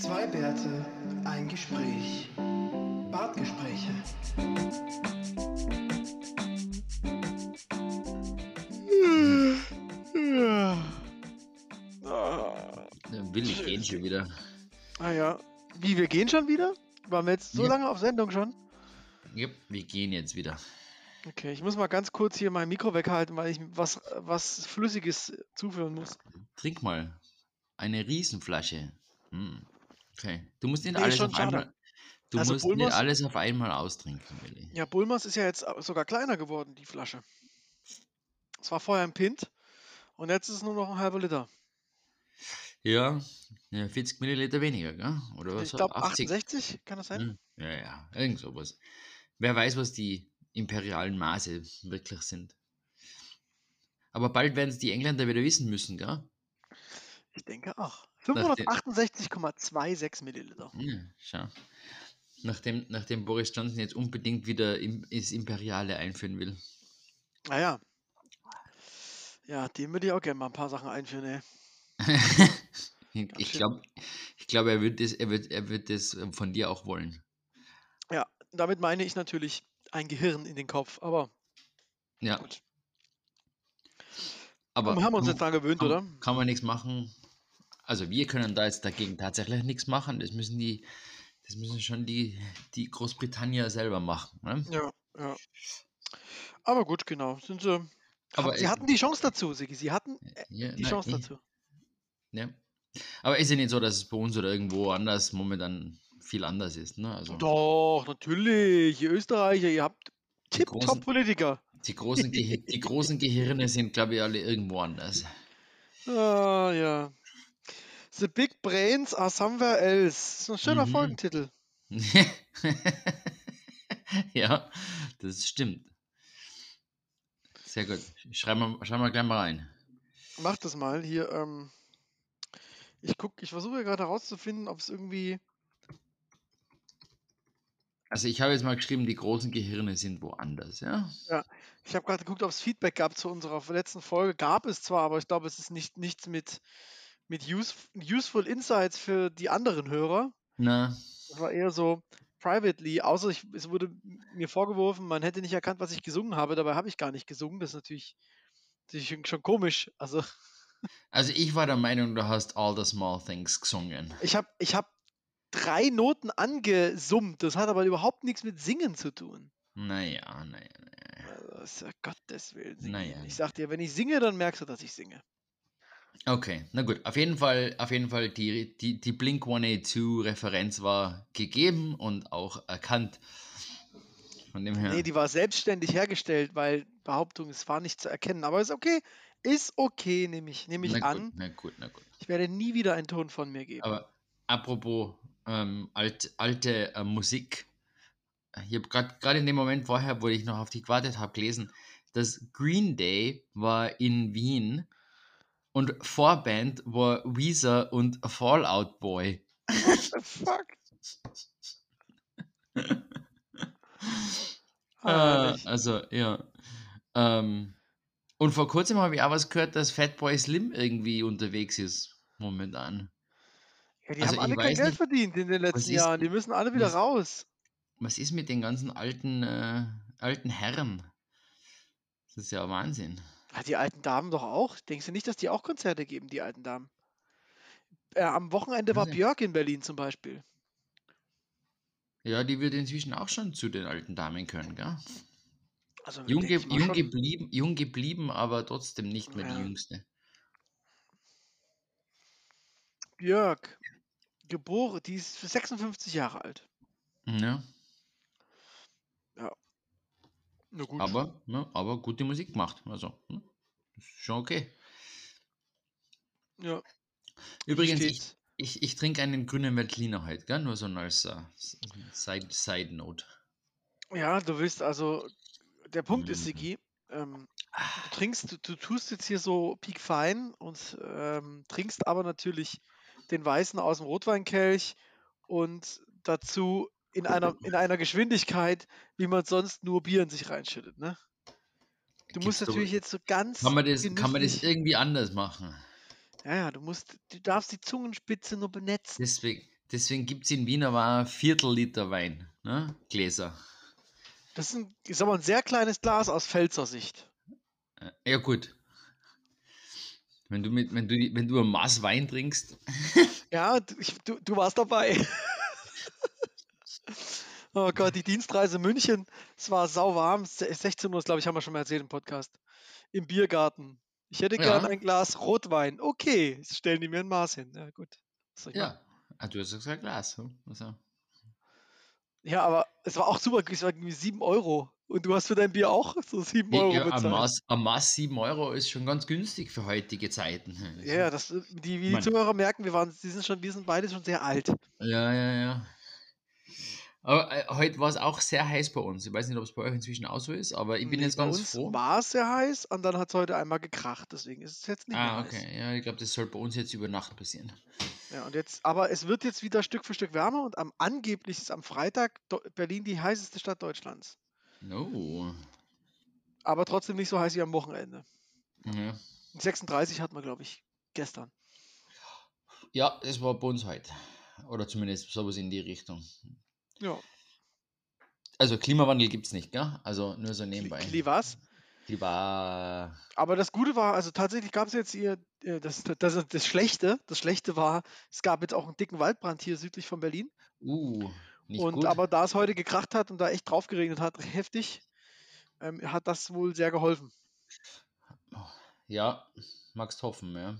Zwei Bärte, ein Gespräch. Bartgespräche. Dann will ich gehen schon wieder. Ah ja. Wie, wir gehen schon wieder? Waren wir jetzt so Ja. lange auf Sendung schon? Yep, wir gehen jetzt wieder. Okay, ich muss mal ganz kurz hier mein Mikro weghalten, weil ich was, was Flüssiges zuführen muss. Trink mal. Eine Riesenflasche. Hm. Okay. Du musst nicht Nee, alles schon auf schade. einmal. Du Also musst Bulmers- nicht alles auf einmal austrinken, Willi. Ja, Bulmers ist ja jetzt sogar kleiner geworden, die Flasche. Es war vorher ein Pint und jetzt ist es nur noch ein halber Liter. Ja, ja 40 Milliliter weniger, gell? Oder Ich so glaube 80. 68, kann das sein? Hm, Ja, ja, irgend sowas. Wer weiß, was die imperialen Maße wirklich sind. Aber bald werden es die Engländer wieder wissen müssen, gell? Ich denke auch. Nach den- 568,26 Milliliter. Ja, schau. Nachdem, nachdem Boris Johnson jetzt unbedingt wieder im, das Imperiale einführen will. Naja. Ja, dem würde ich auch gerne mal ein paar Sachen einführen, ey. ich glaube, ich glaub, er, wird das, er, wird, er wird das äh, von dir auch wollen. Ja, damit meine ich natürlich ein Gehirn in den Kopf, aber Ja, gut. aber wir haben uns du- jetzt dran gewöhnt, kann, oder? kann man nichts machen. Also wir können da jetzt dagegen tatsächlich nichts machen. Das müssen die, das müssen schon die, die Großbritannier selber machen. Ne? Ja, ja. Aber gut, genau. Sind sie. Aber Hab- sie hatten die Chance dazu, Sigi. Sie hatten Ja, die nein, Chance ich- dazu. Ja. Aber ist ja nicht so, dass es bei uns oder irgendwo anders momentan viel anders ist. Ne? Also Doch, natürlich. Ihr Österreicher, ihr habt Tip-Top-Politiker. die, großen die großen Gehirne sind, glaube ich, alle irgendwo anders. Ah, ja. The Big Brains are somewhere else. Das ist ein schöner Mhm. Folgentitel. ja, das stimmt. Sehr gut. Schreiben wir, schreiben wir gleich mal rein. Mach das mal hier. Ähm, ich guck, ich versuche gerade herauszufinden, ob es irgendwie. Also ich habe jetzt mal geschrieben, die großen Gehirne sind woanders, ja? Ich habe gerade geguckt, ob es Feedback gab zu unserer letzten Folge. Gab es zwar, aber ich glaube, es ist nicht nichts mit, mit use, useful Insights für die anderen Hörer. Na, Das war eher so privately, außer ich, es wurde mir vorgeworfen, man hätte nicht erkannt, was ich gesungen habe. Dabei habe ich gar nicht gesungen. Das ist natürlich, natürlich schon komisch. Also also ich war der Meinung, du hast All the Small Things gesungen. ich habe ich hab drei Noten angesummt. Das hat aber überhaupt nichts mit Singen zu tun. Naja, naja, naja. Also, Gottes Willen. Naja. Ich sag dir, wenn ich singe, dann merkst du, dass ich singe. Okay, na gut. Auf jeden Fall, auf jeden Fall die, die, die Blink 182-Referenz war gegeben und auch erkannt. Von dem her. Nee, die war selbstständig hergestellt, weil Behauptung, es war nicht zu erkennen. Aber ist okay. Ist okay, nehme ich, nehm ich na gut, an. na gut, na gut. Ich werde nie wieder einen Ton von mir geben. Aber apropos ähm, alt, alte äh, Musik. Ich habe gerade in dem Moment vorher, wo ich noch auf dich gewartet habe, gelesen, dass Green Day war in Wien und Vorband war Weezer und Fallout Boy. What the fuck? Äh, also, ja. Ähm, und vor kurzem habe ich auch was gehört, dass Fatboy Slim irgendwie unterwegs ist, momentan. ja, die also haben alle kein Geld nicht, verdient in den letzten ist- Jahren. Die müssen alle wieder was- raus. Was ist mit den ganzen alten, äh, alten Herren? Das ist ja Wahnsinn. Ja, die alten Damen doch auch. Denkst du nicht, dass die auch Konzerte geben, die alten Damen? Äh, am Wochenende war. Björk in Berlin zum Beispiel. Ja, die wird inzwischen auch schon zu den alten Damen können, gell? Also Jung, ge jung, geblieben, jung geblieben, aber trotzdem nicht mehr Ja. die jüngste. Björk, geboren, die ist 56 Jahre alt. Ja, Na gut. aber, ja, aber gute Musik gemacht. Also, hm, ist schon okay. ja, Übrigens, ich, ich, ich trinke einen grünen Veltliner heute, gell? Nur so als äh, Side, Side Note. Ja, du willst also, der Punkt ist, Mhm. Sigi, ähm, du trinkst, du, du tust jetzt hier so piekfein und ähm, trinkst aber natürlich den Weißen aus dem Rotweinkelch und dazu in einer, in einer Geschwindigkeit, wie man sonst nur Bier in sich reinschüttet, ne? Du musst Gibt's doch- natürlich jetzt so ganz Kann man, das, kann man das irgendwie anders machen? Ja, ja, du musst, du darfst die Zungenspitze nur benetzen. Deswegen, Deswegen gibt es in Wien aber ein Viertel Liter Wein, ne? Gläser. Das ist, ein, sag mal, ein sehr kleines Glas aus Pfälzer Sicht. Äh, Ja, gut. Wenn du, mit, wenn, du, wenn du ein Maß Wein trinkst. Ja, du, ich, du, du warst dabei. oh Gott, die Dienstreise München. Es war sauwarm. Se- 16 Uhr, glaube ich, haben wir schon mal erzählt im Podcast. Im Biergarten. Ich hätte gern Ja. ein Glas Rotwein. Okay, stellen die mir ein Maß hin. Ja, gut. Ja. Ah, du hast gesagt Glas. hm? Also, Ja, aber es war auch super. Es war irgendwie 7 Euro. Und du hast für dein Bier auch so 7 ja, Euro ja, ein, bezahlt. Maß, ein Maß 7 Euro ist schon ganz günstig für heutige Zeiten. Ja, ja, das, die, wie die. Zuhörer merken, wir, waren, die sind schon, wir sind beide schon sehr alt. Ja, ja, ja. Aber äh, heute war es auch sehr heiß bei uns. Ich weiß nicht, ob es bei euch inzwischen auch so ist, aber ich bin Nee, jetzt bei ganz uns froh. war es sehr heiß und dann hat es heute einmal gekracht. Deswegen ist es jetzt nicht Ah, mehr heiß. okay. Ja, ich glaube, das soll bei uns jetzt über Nacht passieren. Ja, und jetzt, aber es wird jetzt wieder Stück für Stück wärmer und am angeblich ist am Freitag Berlin die heißeste Stadt Deutschlands. No. Aber trotzdem nicht so heiß wie am Wochenende. Ja. 36 hatten wir, glaube ich, gestern. ja, das war bei uns heute. Oder zumindest sowas in die Richtung. Ja. Also Klimawandel gibt es nicht, gell? Also nur so nebenbei. Kli was? Klima. Aber das Gute war, also tatsächlich gab es jetzt hier, äh, das, das, das Schlechte, das Schlechte war, es gab jetzt auch einen dicken Waldbrand hier südlich von Berlin. Uh, nicht und gut. aber da es heute gekracht hat und da echt drauf geregnet hat, heftig, ähm, hat das wohl sehr geholfen. ja, magst hoffen, ja.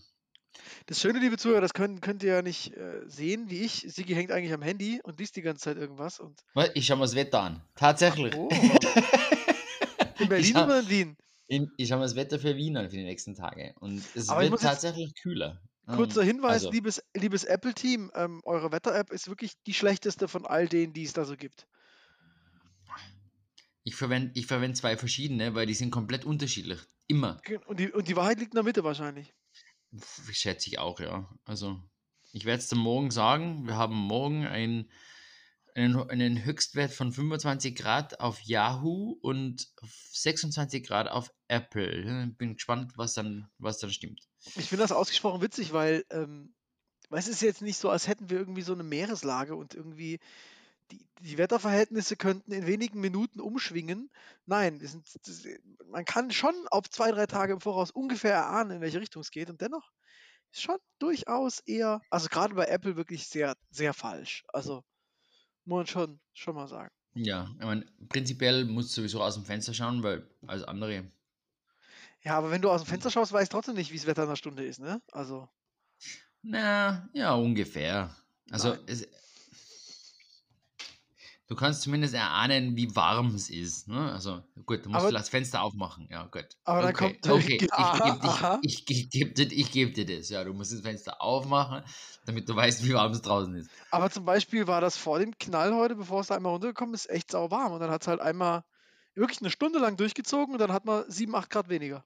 Das Schöne, liebe Zuhörer, das könnt, könnt ihr ja nicht äh, sehen, wie ich. Sigi hängt eigentlich am Handy und liest die ganze Zeit irgendwas. Und? Ich schau mir das Wetter an. Tatsächlich. oh. in Berlin hab- oder in Wien? In, ich schaue mir das Wetter für Wien an für die nächsten Tage. Und es Aber wird jetzt- tatsächlich kühler. Kurzer Ähm, Hinweis, also, liebes, liebes Apple-Team, ähm, eure Wetter-App ist wirklich die schlechteste von all denen, die es da so gibt. ich verwende ich verwend zwei verschiedene, weil die sind komplett unterschiedlich. Immer. Und die, und die Wahrheit liegt in der Mitte wahrscheinlich. Schätze ich auch, ja. Also, ich werde es dann morgen sagen. Wir haben morgen ein, einen, einen Höchstwert von 25 Grad auf Yahoo und 26 Grad auf Apple. Bin gespannt, was dann, was dann stimmt. Ich finde das ausgesprochen witzig, weil ähm, weil es ist jetzt nicht so, als hätten wir irgendwie so eine Meereslage und irgendwie die, die Wetterverhältnisse könnten in wenigen Minuten umschwingen. Nein, wir sind, das, man kann schon auf zwei, drei Tage im Voraus ungefähr erahnen, in welche Richtung es geht und dennoch ist schon durchaus eher, also gerade bei Apple wirklich sehr, sehr falsch. Also muss man schon, schon mal sagen. Ja, ich meine, prinzipiell musst du sowieso aus dem Fenster schauen, weil als andere. Ja, aber wenn du aus dem Fenster schaust, weißt du trotzdem nicht, wie das Wetter in einer Stunde ist, ne? Also, Na, ja, ungefähr. Also, es, du kannst zumindest erahnen, wie warm es ist. Ne? Also, gut, du musst Aber- das Fenster aufmachen. Ja, gut. Aber okay, kommt- okay. Ich Aha, gebe aha. ich, ich, ich geb dir, ich dir das. Ja, du musst das Fenster aufmachen, damit du weißt, wie warm es draußen ist. Aber zum Beispiel war das vor dem Knall heute, bevor es da einmal runtergekommen ist, echt sauwarm. Und dann hat es halt einmal wirklich eine Stunde lang durchgezogen und dann hat man 7, 8 Grad weniger.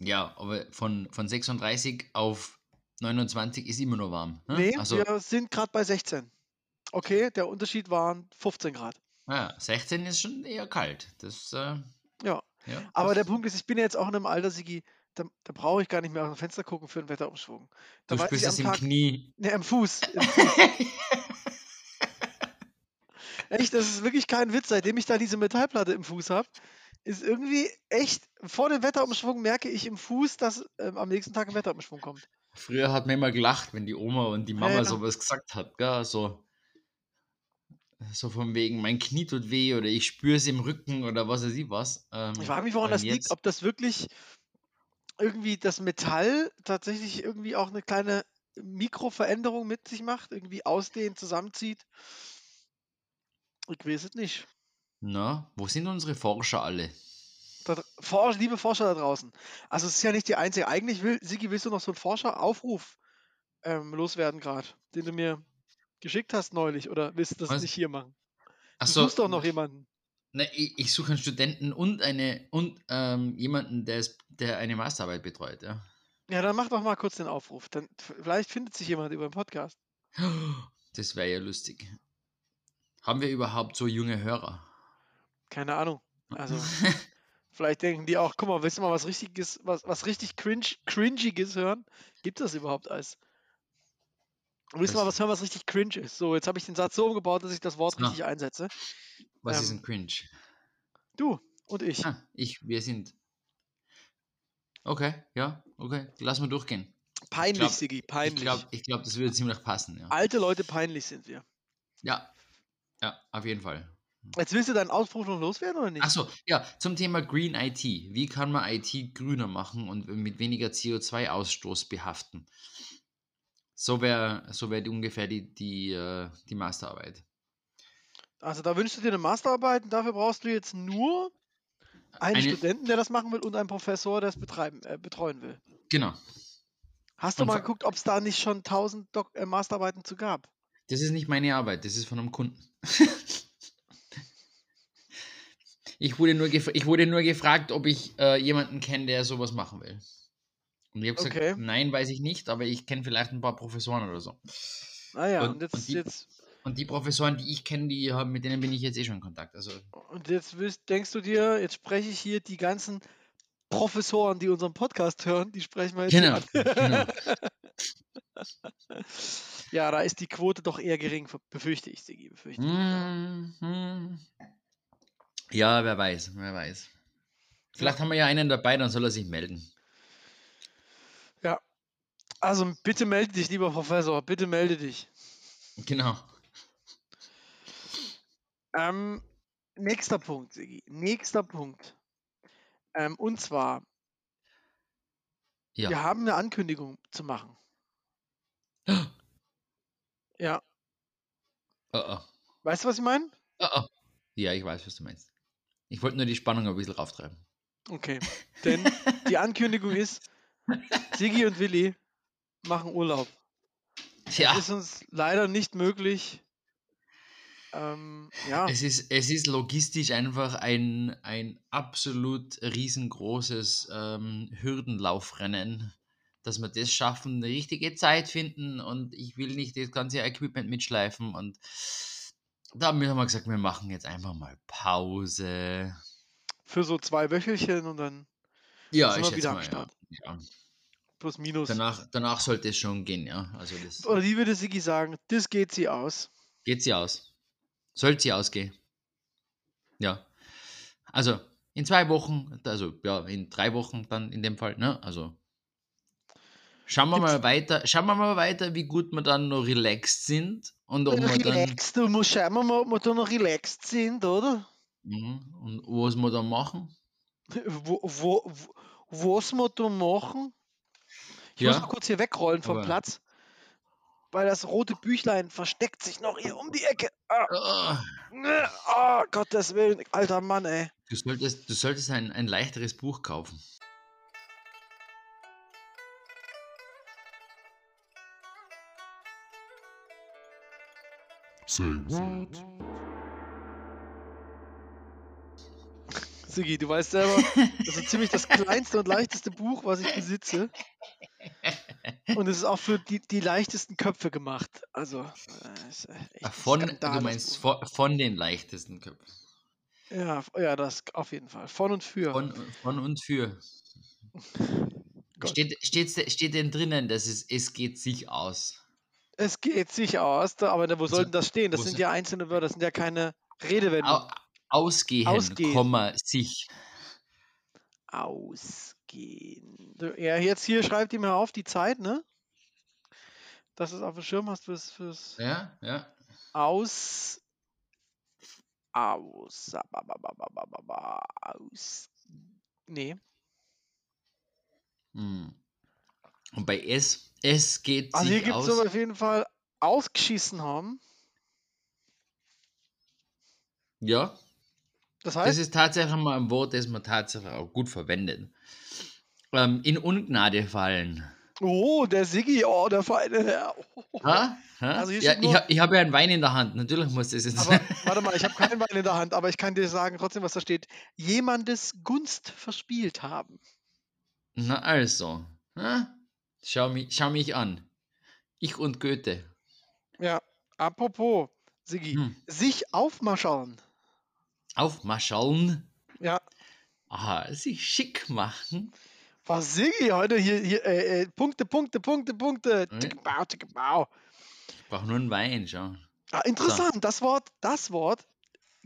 Ja, aber von, von 36 auf 29 ist immer noch warm. Ne? Nee, also, wir sind gerade bei 16. Okay, der Unterschied waren 15 Grad. ja, 16 ist schon eher kalt. Das, äh, Ja. ja, Aber der Punkt ist, ich bin ja jetzt auch in einem Alter, Sigi, da, da brauche ich gar nicht mehr aus dem Fenster gucken für einen Wetterumschwung. Da Du spürst es im Tag, Knie. ne, Fuß. Im Fuß. Echt, das ist wirklich kein Witz. Seitdem ich da diese Metallplatte im Fuß habe, ist irgendwie echt, vor dem Wetterumschwung merke ich im Fuß, dass ähm, am nächsten Tag ein Wetterumschwung kommt. Früher hat man immer gelacht, wenn die Oma und die Mama ja. sowas gesagt hat, gell? So, so von wegen, mein Knie tut weh oder ich spüre es im Rücken oder was weiß ich was. Ähm, Ich frage mich, woran das liegt, jetzt- ob das wirklich irgendwie das Metall tatsächlich irgendwie auch eine kleine Mikroveränderung mit sich macht, irgendwie ausdehnt, zusammenzieht. Ich weiß es nicht. Na, wo sind unsere Forscher alle? Da, dr- Forsch, liebe Forscher da draußen. Also es ist ja nicht die einzige. Eigentlich will, Sigi, willst du noch so einen Forscheraufruf ähm, loswerden gerade, den du mir geschickt hast neulich, oder willst du das Was? nicht hier machen? Du Achso, suchst doch noch jemanden. ne, ich, ich suche einen Studenten und eine und ähm, jemanden, der, es, der eine Masterarbeit betreut, ja. Ja, dann mach doch mal kurz den Aufruf. Dann vielleicht findet sich jemand über den Podcast. Das wäre ja lustig. Haben wir überhaupt so junge Hörer? Keine Ahnung. Also vielleicht denken die auch, guck mal, willst du mal was richtiges, was, was richtig cringe, cringiges hören? Gibt es das überhaupt als? Willst du mal was hören, was richtig cringe ist? So, jetzt habe ich den Satz so umgebaut, dass ich das Wort Ah. richtig einsetze. Was ist Ähm, ein Cringe? Du und ich. Ah, ich, wir sind. Okay, ja, okay. Lass mal durchgehen. Peinlich, glaub- Sigi, Ich peinlich. glaube, ich glaub, das würde ziemlich passen, ja. Alte Leute peinlich sind wir. Ja. Ja, auf jeden Fall. Jetzt willst du deinen Ausbruch noch loswerden oder nicht? Achso, ja, zum Thema Green IT. Wie kann man IT grüner machen und mit weniger CO2-Ausstoß behaften? So wäre so wär die ungefähr die, die, äh, die Masterarbeit. Also da wünschst du dir eine Masterarbeit und dafür brauchst du jetzt nur einen Eine- Studenten, der das machen will und einen Professor, der es betreiben, äh, betreuen will. Genau. Hast du Und mal geguckt, ob es da nicht schon 1000 Dok äh, Masterarbeiten zu gab? Das ist nicht meine Arbeit, das ist von einem Kunden. ich, wurde nur ich wurde nur gefragt, ob ich äh, jemanden kenne, der sowas machen will. Und ich habe gesagt, Okay. nein, weiß ich nicht, aber ich kenne vielleicht ein paar Professoren oder so. Naja, Und- und, jetzt, und die- jetzt, Und die Professoren, die ich kenne, die haben, mit denen bin ich jetzt eh schon in Kontakt. Also, und jetzt willst, denkst du dir, jetzt spreche ich hier die ganzen Professoren, die unseren Podcast hören, die sprechen wir jetzt Genau, an. genau. ja, da ist die Quote doch eher gering, befürchte ich, Sigi, befürchte ich. Mhm. Ja, wer weiß, wer weiß. Vielleicht haben wir ja einen dabei, dann soll er sich melden. Also bitte melde dich, lieber Professor, bitte melde dich. Genau. Ähm, nächster Punkt, Sigi. Nächster Punkt. Ähm, und zwar, Ja. wir haben eine Ankündigung zu machen. Ja. Oh, oh. Weißt du, was ich meine? Oh, oh. Ja, ich weiß, was du meinst. Ich wollte nur die Spannung ein bisschen rauftreiben. Okay. Denn die Ankündigung ist, Sigi und Willi machen Urlaub. Ja, Ist uns leider nicht möglich. Ähm, ja, es ist, es ist logistisch einfach ein, ein absolut riesengroßes ähm, Hürdenlaufrennen, dass wir das schaffen, eine richtige Zeit finden und ich will nicht das ganze Equipment mitschleifen und da haben wir gesagt, wir machen jetzt einfach mal Pause. für so zwei Wöchelchen und dann Ja, Sind ich wir wieder am mal, ja. Start. ja. Plus minus. Danach, danach sollte es schon gehen, ja. Also das Oder wie würde Sigi sagen, das geht sie aus. geht sie aus. Sollte sie ausgehen. Ja. Also in zwei Wochen, also ja, in drei Wochen dann in dem Fall, ne? Also schauen wir mal weiter, schauen wir mal weiter, wie gut wir dann noch relaxed sind und ob wir dann Relaxed, du musst schauen, wir mal, ob wir da noch relaxed sind, oder? Mhm. und was wir dann machen. Wo, wo, wo, was wir da machen? Ich muss Ja. mal kurz hier wegrollen vom Aber- Platz, weil das rote Büchlein versteckt sich noch hier um die Ecke. Ah, Ah, ne, ah, Gottes Willen, alter Mann, ey. Du solltest, du solltest ein, ein leichteres Buch kaufen. Say what? Sigi, du weißt selber, das ist ziemlich das kleinste und leichteste Buch, was ich besitze. Und es ist auch für die, die leichtesten Köpfe gemacht. Also, äh, ein Von, du meinst von, von den leichtesten Köpfen. Ja, ja, das auf jeden Fall. Von und für. Von, von und für. Gott. Steht, steht, steht denn drinnen, dass es, es geht sich aus? Es geht sich aus, aber wo soll denn das stehen? Das sind ja einzelne Wörter, das sind ja keine Redewendungen. Au, ausgehen, Ausgehen. Komma, sich. Ausgehen. Ja, jetzt hier schreibt ihm mal auf die Zeit, ne? Dass du es auf dem Schirm hast fürs, fürs Ja, ja. Aus. Aus. Aus. Nee. Hm. Und bei S, es geht Also hier sich gibt aus. es auf jeden Fall ausgeschissen haben. ja, Das das heißt, ist tatsächlich mal ein Wort, das man tatsächlich auch gut verwendet. Ähm, in Ungnade fallen. oh, der Siggi, oh, der feine Herr. Ha? Ha? Also ja, ich habe hab ja einen Wein in der Hand. Natürlich muss das jetzt. Aber warte mal, ich habe keinen Wein in der Hand, aber ich kann dir sagen trotzdem, was da steht. Jemandes Gunst verspielt haben. Na also. Ha? Schau, mich, schau mich an. Ich und Goethe. Ja, apropos, Siggi, Hm. sich aufmaschern. Aufmaschallen. Ja, Aha, sich schick machen. was Siggi heute hier, hier äh, äh, Punkte, Punkte, Punkte, Punkte. Tickebau, tickebau. Ich brauche nur einen Wein, schau. Ah, interessant, das Wort, das Wort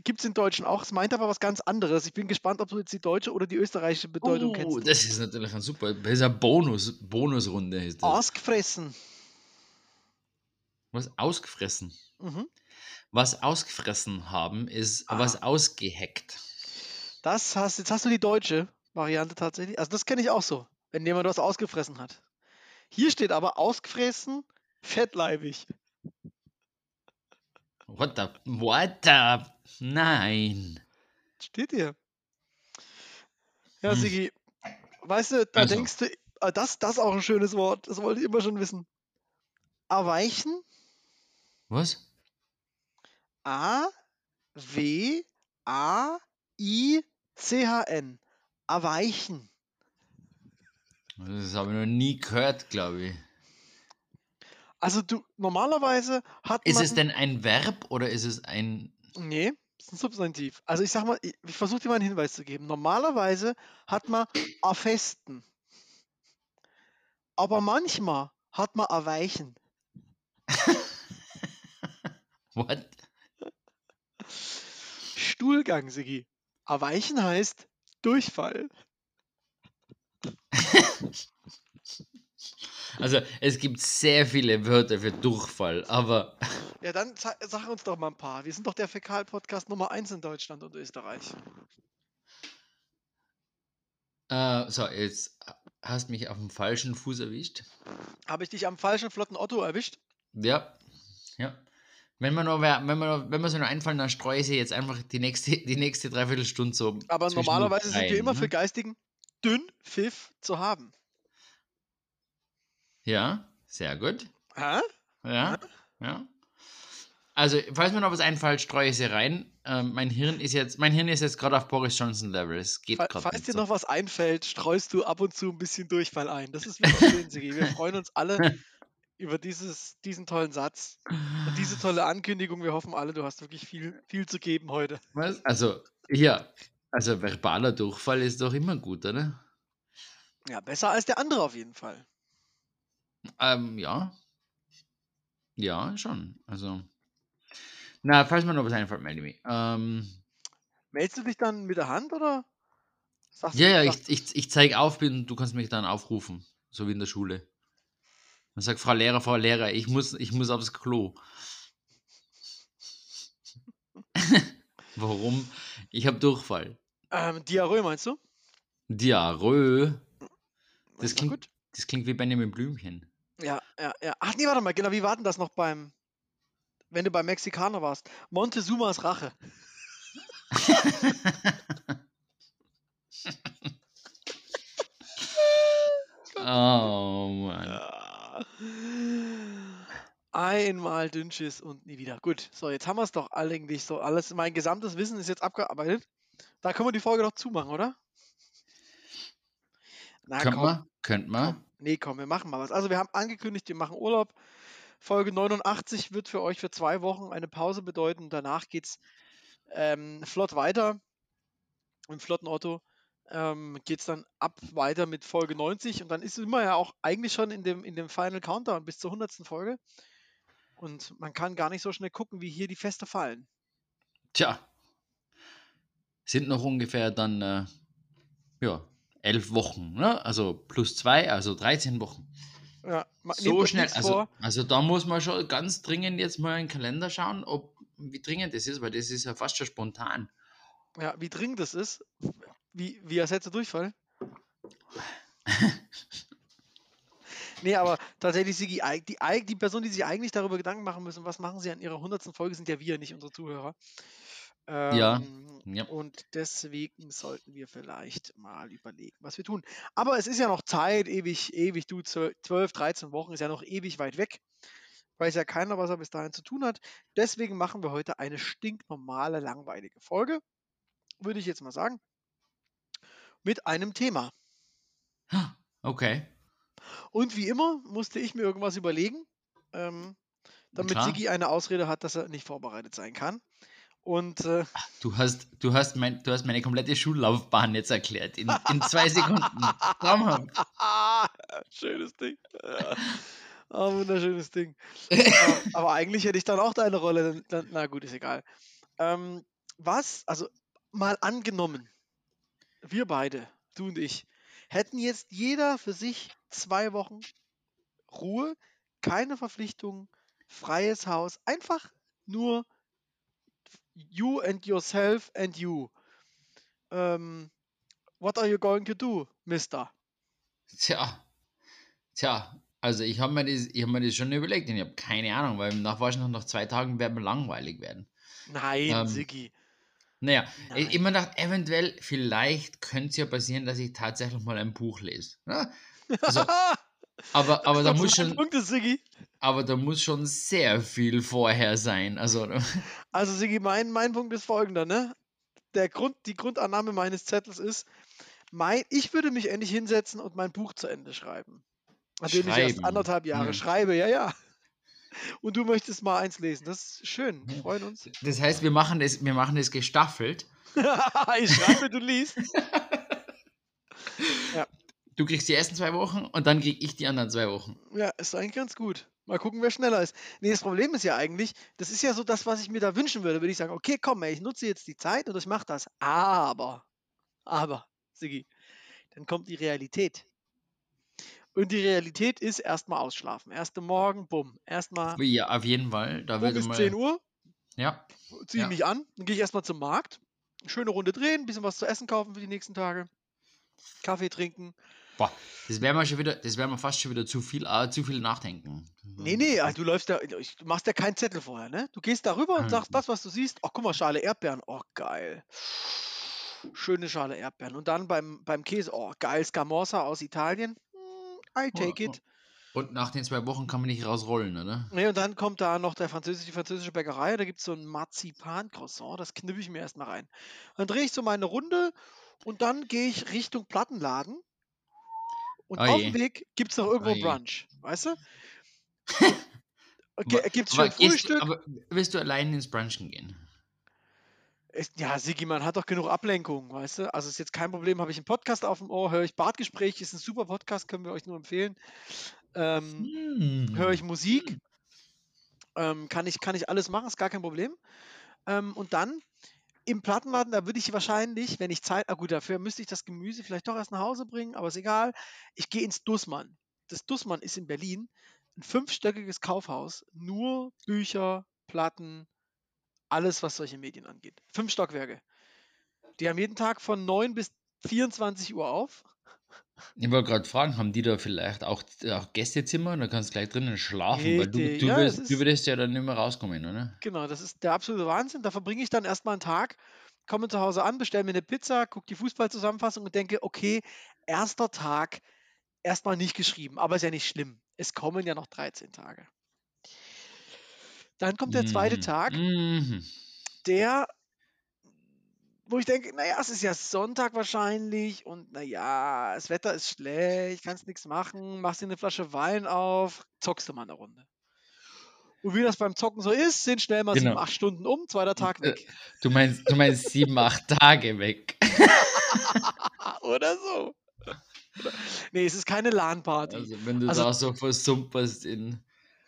gibt es im Deutschen auch. Es meint aber was ganz anderes. Ich bin gespannt, ob du jetzt die deutsche oder die österreichische Bedeutung Oh, kennst. das ist natürlich ein super. Das ist eine Bonus, Bonusrunde. Ist das. Ausgefressen. Was ausgefressen. Mhm. Was ausgefressen haben, ist Ah. was ausgeheckt. Das hast, jetzt hast du die deutsche Variante tatsächlich. Also das kenne ich auch so, wenn jemand was ausgefressen hat. Hier steht aber ausgefressen, fettleibig. What the? What the? Nein. Steht hier. Ja, Hm. Sigi, weißt du, da Also. denkst du, ah, das, das ist auch ein schönes Wort, das wollte ich immer schon wissen. Erweichen, Was? A, W, A, I, C, H, N. Erweichen. Das habe ich noch nie gehört, glaube ich. Also du, normalerweise hat Ist man... es denn ein Verb oder ist es ein. Nee, ist ein Substantiv. Also ich sag mal, ich, ich versuche dir mal einen Hinweis zu geben. Normalerweise hat man erfesten. Aber manchmal hat man erweichen. What? Stuhlgang, Sigi. Erweichen heißt Durchfall. Also, es gibt sehr viele Wörter für Durchfall, aber. Ja, dann sa- sag uns doch mal ein paar. Wir sind doch der Fäkal-Podcast Nummer 1 in Deutschland und Österreich. Äh, so, jetzt hast mich auf dem falschen Fuß erwischt. Habe ich dich am falschen flotten Otto erwischt? Ja. Ja. Wenn man nur, wenn man, nur- wenn man so nur einfallen, dann streue ich sie jetzt einfach die nächste, die nächste Dreiviertelstunde so. Aber normalerweise sind wir rein, immer ne? für geistigen Dünnpfiff zu haben. Ja, sehr gut. Hä? Ja, ja. Also, falls mir noch was einfällt, streue ich sie rein. Ähm, mein Hirn ist jetzt, mein Hirn ist jetzt gerade auf Boris Johnson Level. Es geht Fa- gerade Falls dir so. noch was einfällt, streust du ab und zu ein bisschen Durchfall ein. Das ist wieder schön, Sigi. Wir freuen uns alle über dieses, diesen tollen Satz und diese tolle Ankündigung. Wir hoffen alle, du hast wirklich viel, viel zu geben heute. Was? Also, ja. Also, verbaler Durchfall ist doch immer gut, oder? Ja, besser als der andere auf jeden Fall. Ähm, ja. Ja, schon. Also. Na, falls mir noch was einfällt, melde mich. Ähm, Meldest du dich dann mit der Hand oder? Sagst du- ja, ja, sagst- ich, ich, ich zeige auf, bin, du kannst mich dann aufrufen. So wie in der Schule. Dann sagt Frau Lehrer, Frau Lehrer, ich muss, ich muss aufs Klo. Warum? Ich habe Durchfall. ähm, Diarrhoe meinst du? Diarrhoe. Das klingt, gut. das klingt wie Benjamin Blümchen. Ja, ja, ja. Ach nee, warte mal, genau, wie war denn das noch beim, wenn du beim Mexikaner warst? Montezumas Rache. Oh Mann. Ja. Einmal Dünnschiss und nie wieder. Gut, so, jetzt haben wir es doch eigentlich so. Alles, mein gesamtes Wissen ist jetzt abgearbeitet. Da können wir die Folge doch zumachen, oder? Na Könnt komm, man? Könnt man? komm. Nee, komm, wir machen mal was. Also, wir haben angekündigt, wir machen Urlaub. Folge 89 wird für euch für zwei Wochen eine Pause bedeuten. Danach geht's ähm, flott weiter. Im flotten Otto ähm, geht es dann ab weiter mit Folge 90 und dann ist immer ja auch eigentlich schon in dem, in dem Final Countdown bis zur 100. Folge. Und man kann gar nicht so schnell gucken, wie hier die Feste fallen. Tja. Sind noch ungefähr dann, äh, ja, elf Wochen, ne? Also plus zwei, also 13 Wochen. Ja, So schnell, also, also da muss man schon ganz dringend jetzt mal in den Kalender schauen, ob wie dringend das ist, weil das ist ja fast schon spontan. Ja, wie dringend das ist. Wie, wie ersetzt der Durchfall? nee, aber tatsächlich, Sigi, die, die Person, die sich eigentlich darüber Gedanken machen müssen, was machen sie an ihrer 100. Folge, sind ja wir, nicht unsere Zuhörer. Ja, Ähm, ja. Und deswegen sollten wir vielleicht mal überlegen, was wir tun. Aber es ist ja noch Zeit, ewig, ewig, du, 12, 13 Wochen ist ja noch ewig weit weg. Weiß ja keiner, was er bis dahin zu tun hat. Deswegen machen wir heute eine stinknormale, langweilige Folge. Würde ich jetzt mal sagen. Mit einem Thema. Okay. Und wie immer musste ich mir irgendwas überlegen, ähm, damit Klar. Sigi eine Ausrede hat, dass er nicht vorbereitet sein kann. Und äh, Du hast, du hast, mein, du hast meine komplette Schullaufbahn jetzt erklärt. In, in zwei Sekunden. Traumhaft. Schönes Ding. Ja. Oh, wunderschönes Ding. aber, aber eigentlich hätte ich dann auch deine Rolle. Dann, dann, na gut, ist egal. Ähm, was, also mal angenommen, wir beide, du und ich, hätten jetzt jeder für sich zwei Wochen Ruhe, keine Verpflichtungen, freies Haus, einfach nur you and yourself and you. Ähm, what are you going to do, Mister? Tja, tja, also ich habe mir, das, ich hab mir das schon überlegt und ich habe keine Ahnung, weil nach wahrscheinlich nach zwei Tagen werden wir langweilig werden. Nein, Ähm, Siggi. Naja, Nein. ich immer gedacht, eventuell, vielleicht könnte es ja passieren, dass ich tatsächlich mal ein Buch lese. Ne? Also, aber, aber, da muss schon, Punkte, aber da muss schon sehr viel vorher sein. Also, Also, Siggi, mein, mein Punkt ist folgender, ne? Der Grund, die Grundannahme meines Zettels ist, mein, ich würde mich endlich hinsetzen und mein Buch zu Ende schreiben. An dem ich erst Schreiben. anderthalb Jahre Hm. schreibe, ja, ja. Und du möchtest mal eins lesen. Das ist schön. Wir Ja. freuen uns. das heißt, wir machen das, wir machen das gestaffelt. ich schreibe, du liest. Du kriegst die ersten zwei Wochen und dann krieg ich die anderen zwei Wochen. Ja, ist eigentlich ganz gut. Mal gucken, wer schneller ist. Nee, das Problem ist ja eigentlich, das ist ja so das, was ich mir da wünschen würde. Würde ich sagen, okay, komm, ey, ich nutze jetzt die Zeit und ich mache das. Aber, aber, Sigi, dann kommt die Realität. Und die Realität ist erstmal ausschlafen. Erste Morgen, bumm. Erstmal Ja, auf jeden Fall. Da bis mal. 10 Uhr, Ja, ziehe ich Ja. mich an, dann gehe ich erstmal zum Markt, schöne Runde drehen, ein bisschen was zu essen kaufen für die nächsten Tage, Kaffee trinken. boah, das wäre mal schon wieder, das wäre mal fast schon wieder zu viel, äh, zu viel nachdenken. Nee, nee, also du läufst da, ich- du machst ja keinen Zettel vorher, ne? Du gehst darüber und Ah, sagst ja. das, was du siehst. Oh, guck mal, Schale Erdbeeren. Oh, geil. Schöne Schale Erdbeeren. Und dann beim, beim Käse, oh, geil, Scamorza aus Italien. Hm, I take Oh, it. Und nach den zwei Wochen kann man nicht rausrollen, oder? Nee, und dann kommt da noch der französische, die französische Bäckerei, da gibt es so ein Marzipan-Croissant, das knippe ich mir erstmal rein. Dann drehe ich so meine Runde und dann gehe ich Richtung Plattenladen. Und Oh auf dem Weg gibt es noch irgendwo Oh. Brunch, weißt du? Gibt es schön gehst du- Frühstück? Aber willst du allein ins Brunchen gehen? Ist, ja, Sigi, man hat doch genug Ablenkung, weißt du? Also ist jetzt kein Problem, habe ich einen Podcast auf dem Ohr, höre ich Bartgespräch, ist ein super Podcast, können wir euch nur empfehlen. Ähm, Hm. höre ich Musik, ähm, kann, ich, kann ich alles machen, ist gar kein Problem. Ähm, und dann im Plattenladen, da würde ich wahrscheinlich, wenn ich Zeit, ah gut, dafür müsste ich das Gemüse vielleicht doch erst nach Hause bringen, aber ist egal. Ich gehe ins Dussmann. Das Dussmann ist in Berlin ein fünfstöckiges Kaufhaus, nur Bücher, Platten, alles, was solche Medien angeht. Fünf Stockwerke. Die haben jeden Tag von 9 bis 24 Uhr auf. Ich wollte gerade fragen, haben die da vielleicht auch, auch Gästezimmer? Da kannst du gleich drinnen schlafen, weil du, du, ja, wirst, du würdest ja dann nicht mehr rauskommen, oder? Genau, das ist der absolute Wahnsinn. Da verbringe ich dann erstmal einen Tag, komme zu Hause an, bestelle mir eine Pizza, gucke die Fußballzusammenfassung und denke, okay, erster Tag erstmal nicht geschrieben, aber ist ja nicht schlimm. Es kommen ja noch 13 Tage. Dann kommt der zweite Mhm. Tag, Mhm. der, wo ich denke, naja, es ist ja Sonntag wahrscheinlich und naja, das Wetter ist schlecht, kannst nichts machen, machst dir eine Flasche Wein auf, zockst du mal eine Runde. Und wie das beim Zocken so ist, sind schnell mal Genau. sieben, acht Stunden um, zweiter Tag Äh, weg. Du meinst, du meinst sieben, acht Tage weg. Oder so. Nee, es ist keine LAN-Party. Also wenn du Also- da so versumperst in.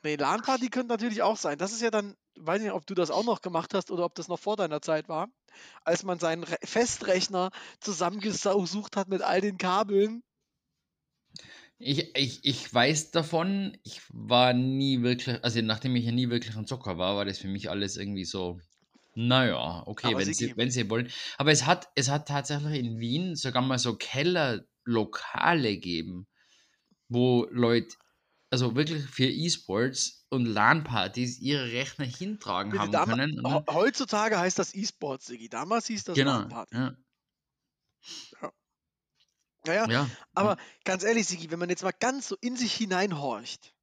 Nee, LAN-Party könnte natürlich auch sein. Das ist ja dann, weiß nicht, ob du das auch noch gemacht hast oder ob das noch vor deiner Zeit war, als man seinen Re Festrechner zusammengesucht hat mit all den Kabeln. Ich, ich, ich weiß davon, ich war nie wirklich, also nachdem ich ja nie wirklich ein Zocker war, war das für mich alles irgendwie so, naja, okay, Aber wenn Sigi- sie, wenn sie wollen. Aber es hat, es hat tatsächlich in Wien sogar mal so Kellerlokale gegeben, wo Leute, also wirklich für E-Sports und LAN-Partys ihre Rechner hintragen haben können. Dann, Heutzutage heißt das E-Sport, Sigi. Damals hieß das genau, LAN-Party. ja, Ja, ja. ja. Aber ganz ehrlich, Sigi, wenn man jetzt mal ganz so in sich hineinhorcht,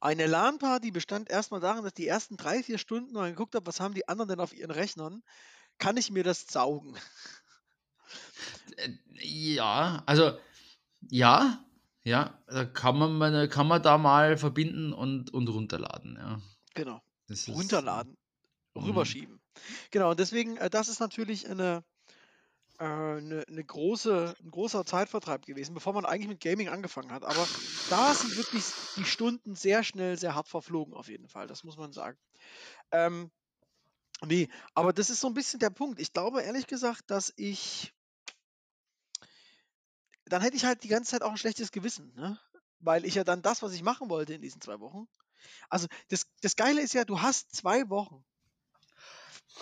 eine LAN-Party bestand erstmal darin, dass die ersten drei, vier Stunden mal geguckt habe, was haben die anderen denn auf ihren Rechnern, kann ich mir das saugen. Äh, Ja, also ja, ja, da kann man, mal- kann man da mal verbinden und, und runterladen, ja. Genau. Runterladen, Mhm. rüberschieben. Genau, und deswegen, äh, das ist natürlich eine, äh, 'ne 'ne große 'n großer Zeitvertreib gewesen, bevor man eigentlich mit Gaming angefangen hat. Aber da sind wirklich die Stunden sehr schnell, sehr hart verflogen auf jeden Fall, das muss man sagen. Ähm, ne, aber das ist so 'n bisschen der Punkt. Ich glaube ehrlich gesagt, dass ich dann hätte ich halt die ganze Zeit auch 'n schlechtes Gewissen, ne? Weil ich ja dann das, was ich machen wollte in diesen 2 Wochen also, das das Geile ist ja, du hast 2 Wochen